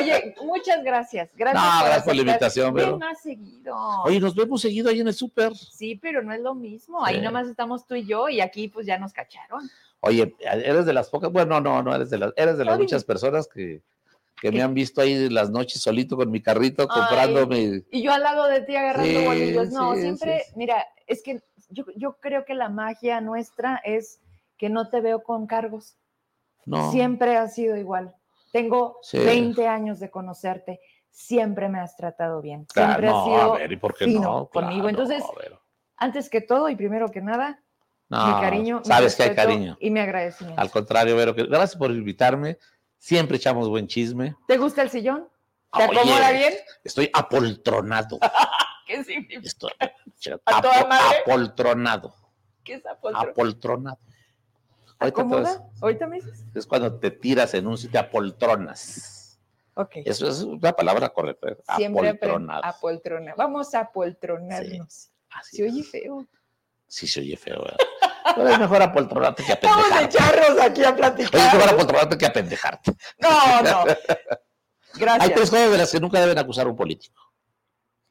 Speaker 1: Oye, muchas gracias. Gracias
Speaker 2: No,
Speaker 1: por,
Speaker 2: gracias por la invitación, pero-
Speaker 1: más seguido.
Speaker 2: Oye, nos vemos seguido ahí en el súper.
Speaker 1: Sí, pero no es lo mismo. Ahí
Speaker 2: Sí.
Speaker 1: nomás estamos tú y yo y aquí pues ya nos cacharon.
Speaker 2: Oye, eres de las pocas, bueno, no, no eres de las, eres de las muchas personas que, que me han visto ahí las noches solito con mi carrito comprándome.
Speaker 1: Y yo al lado de ti agarrando
Speaker 2: Sí,
Speaker 1: bolillos. No,
Speaker 2: sí,
Speaker 1: siempre,
Speaker 2: sí,
Speaker 1: mira, es que yo, yo creo que la magia nuestra es que no te veo con cargos.
Speaker 2: No.
Speaker 1: Siempre ha sido igual. Tengo
Speaker 2: Sí.
Speaker 1: 20 años de conocerte. Siempre me has tratado bien.
Speaker 2: Claro,
Speaker 1: Siempre has
Speaker 2: no,
Speaker 1: sido
Speaker 2: a ver, ¿y por qué no?
Speaker 1: conmigo.
Speaker 2: Claro,
Speaker 1: Entonces,
Speaker 2: a ver.
Speaker 1: antes que todo y primero que nada,
Speaker 2: No,
Speaker 1: mi cariño, mi
Speaker 2: sabes que hay cariño.
Speaker 1: y mi agradecimiento.
Speaker 2: Al contrario, Vero, que gracias por invitarme. Siempre echamos buen chisme.
Speaker 1: ¿Te gusta el sillón? ¿Te
Speaker 2: Oye,
Speaker 1: acomoda bien?
Speaker 2: Estoy apoltronado.
Speaker 1: ¿Qué significa?
Speaker 2: Estoy
Speaker 1: ¿A toda
Speaker 2: apo-
Speaker 1: madre?
Speaker 2: apoltronado.
Speaker 1: ¿Qué es apoltro-
Speaker 2: Apoltronado. Ahorita te
Speaker 1: ¿Ahorita me dices?
Speaker 2: es cuando te tiras en un sitio, apoltronas.
Speaker 1: Ok.
Speaker 2: Eso es una palabra correcta.
Speaker 1: Siempre
Speaker 2: Apoltronado.
Speaker 1: apoltronar. Vamos a apoltronarnos.
Speaker 2: Así
Speaker 1: Se oye feo.
Speaker 2: Sí, se oye feo. ¿verdad? Pero es mejor apoltronarte que
Speaker 1: Vamos a
Speaker 2: apendejarte.
Speaker 1: echarnos aquí a
Speaker 2: Oye, es mejor
Speaker 1: platicar.
Speaker 2: apoltronarte que apendejarte.
Speaker 1: No, no.
Speaker 2: Hay tres cosas de las que nunca deben acusar a un político.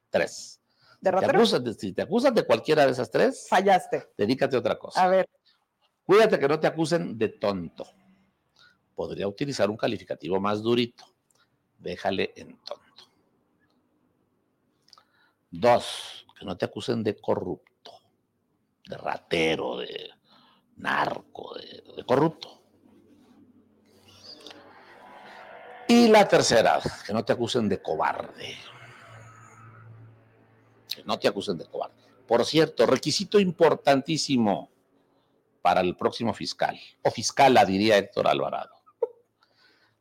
Speaker 2: Tres.
Speaker 1: ¿De
Speaker 2: Si te, acusan de, si te acusan de cualquiera de esas tres,
Speaker 1: Fallaste.
Speaker 2: dedícate a otra cosa.
Speaker 1: A ver.
Speaker 2: Cuídate que no te acusen de tonto. Podría utilizar un calificativo más durito. Déjale en tonto. Dos, que no te acusen de corrupto, de ratero, de narco, de, corrupto. Y la tercera, que no te acusen de cobarde. Que no te acusen de cobarde. Por cierto, requisito importantísimo para el próximo fiscal, o fiscala, diría Héctor Alvarado.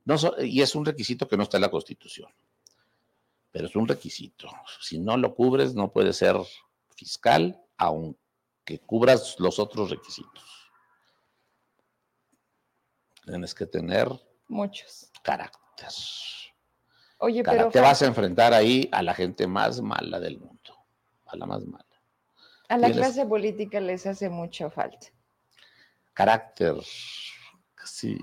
Speaker 2: No y es un requisito que no está en la Constitución, pero es un requisito. Si no lo cubres, no puedes ser fiscal, aunque cubras los otros requisitos. Tienes que tener
Speaker 1: Muchos.
Speaker 2: carácter.
Speaker 1: Oye,
Speaker 2: Cara-
Speaker 1: pero
Speaker 2: te vas a enfrentar ahí a la gente más mala del mundo, a la más mala.
Speaker 1: a la
Speaker 2: tienes-
Speaker 1: clase política les hace mucho falta.
Speaker 2: Carácter, sí.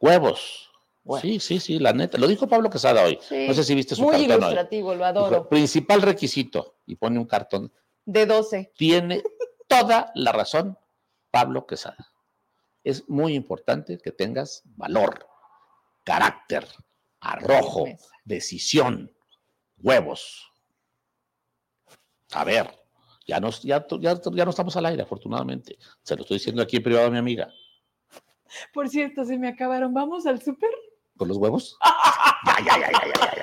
Speaker 2: Huevos.
Speaker 1: Bueno.
Speaker 2: Sí, sí, sí, la neta. Lo dijo Pablo Quesada hoy.
Speaker 1: Sí,
Speaker 2: No sé si viste su
Speaker 1: Muy
Speaker 2: cartón hoy.
Speaker 1: ilustrativo, lo
Speaker 2: Dijo,
Speaker 1: adoro.
Speaker 2: principal requisito, y pone un cartón,
Speaker 1: De 12.
Speaker 2: tiene toda la razón Pablo Quesada. Es muy importante que tengas valor, carácter, arrojo, decisión, huevos. A ver, ya no, ya, ya, ya no estamos al aire, afortunadamente. Se lo estoy diciendo aquí en privado a mi amiga.
Speaker 1: Por cierto, se me acabaron. ¿Vamos al súper?
Speaker 2: ¿Con los huevos? Ya, ya, ya, ya, ya,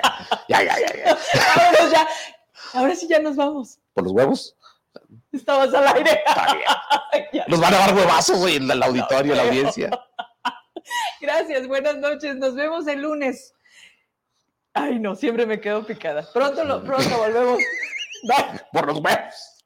Speaker 2: ya, ya, ya, ya, ya.
Speaker 1: Ahora ya. Ahora sí ya nos vamos.
Speaker 2: ¿Por los huevos?
Speaker 1: Estabas al aire.
Speaker 2: Nos van a dar huevazos, en el auditorio, en la audiencia.
Speaker 1: Gracias, buenas noches. Nos vemos el lunes. Ay, no, siempre me quedo picada. Pronto, lo, pronto volvemos.
Speaker 2: Por los huevos.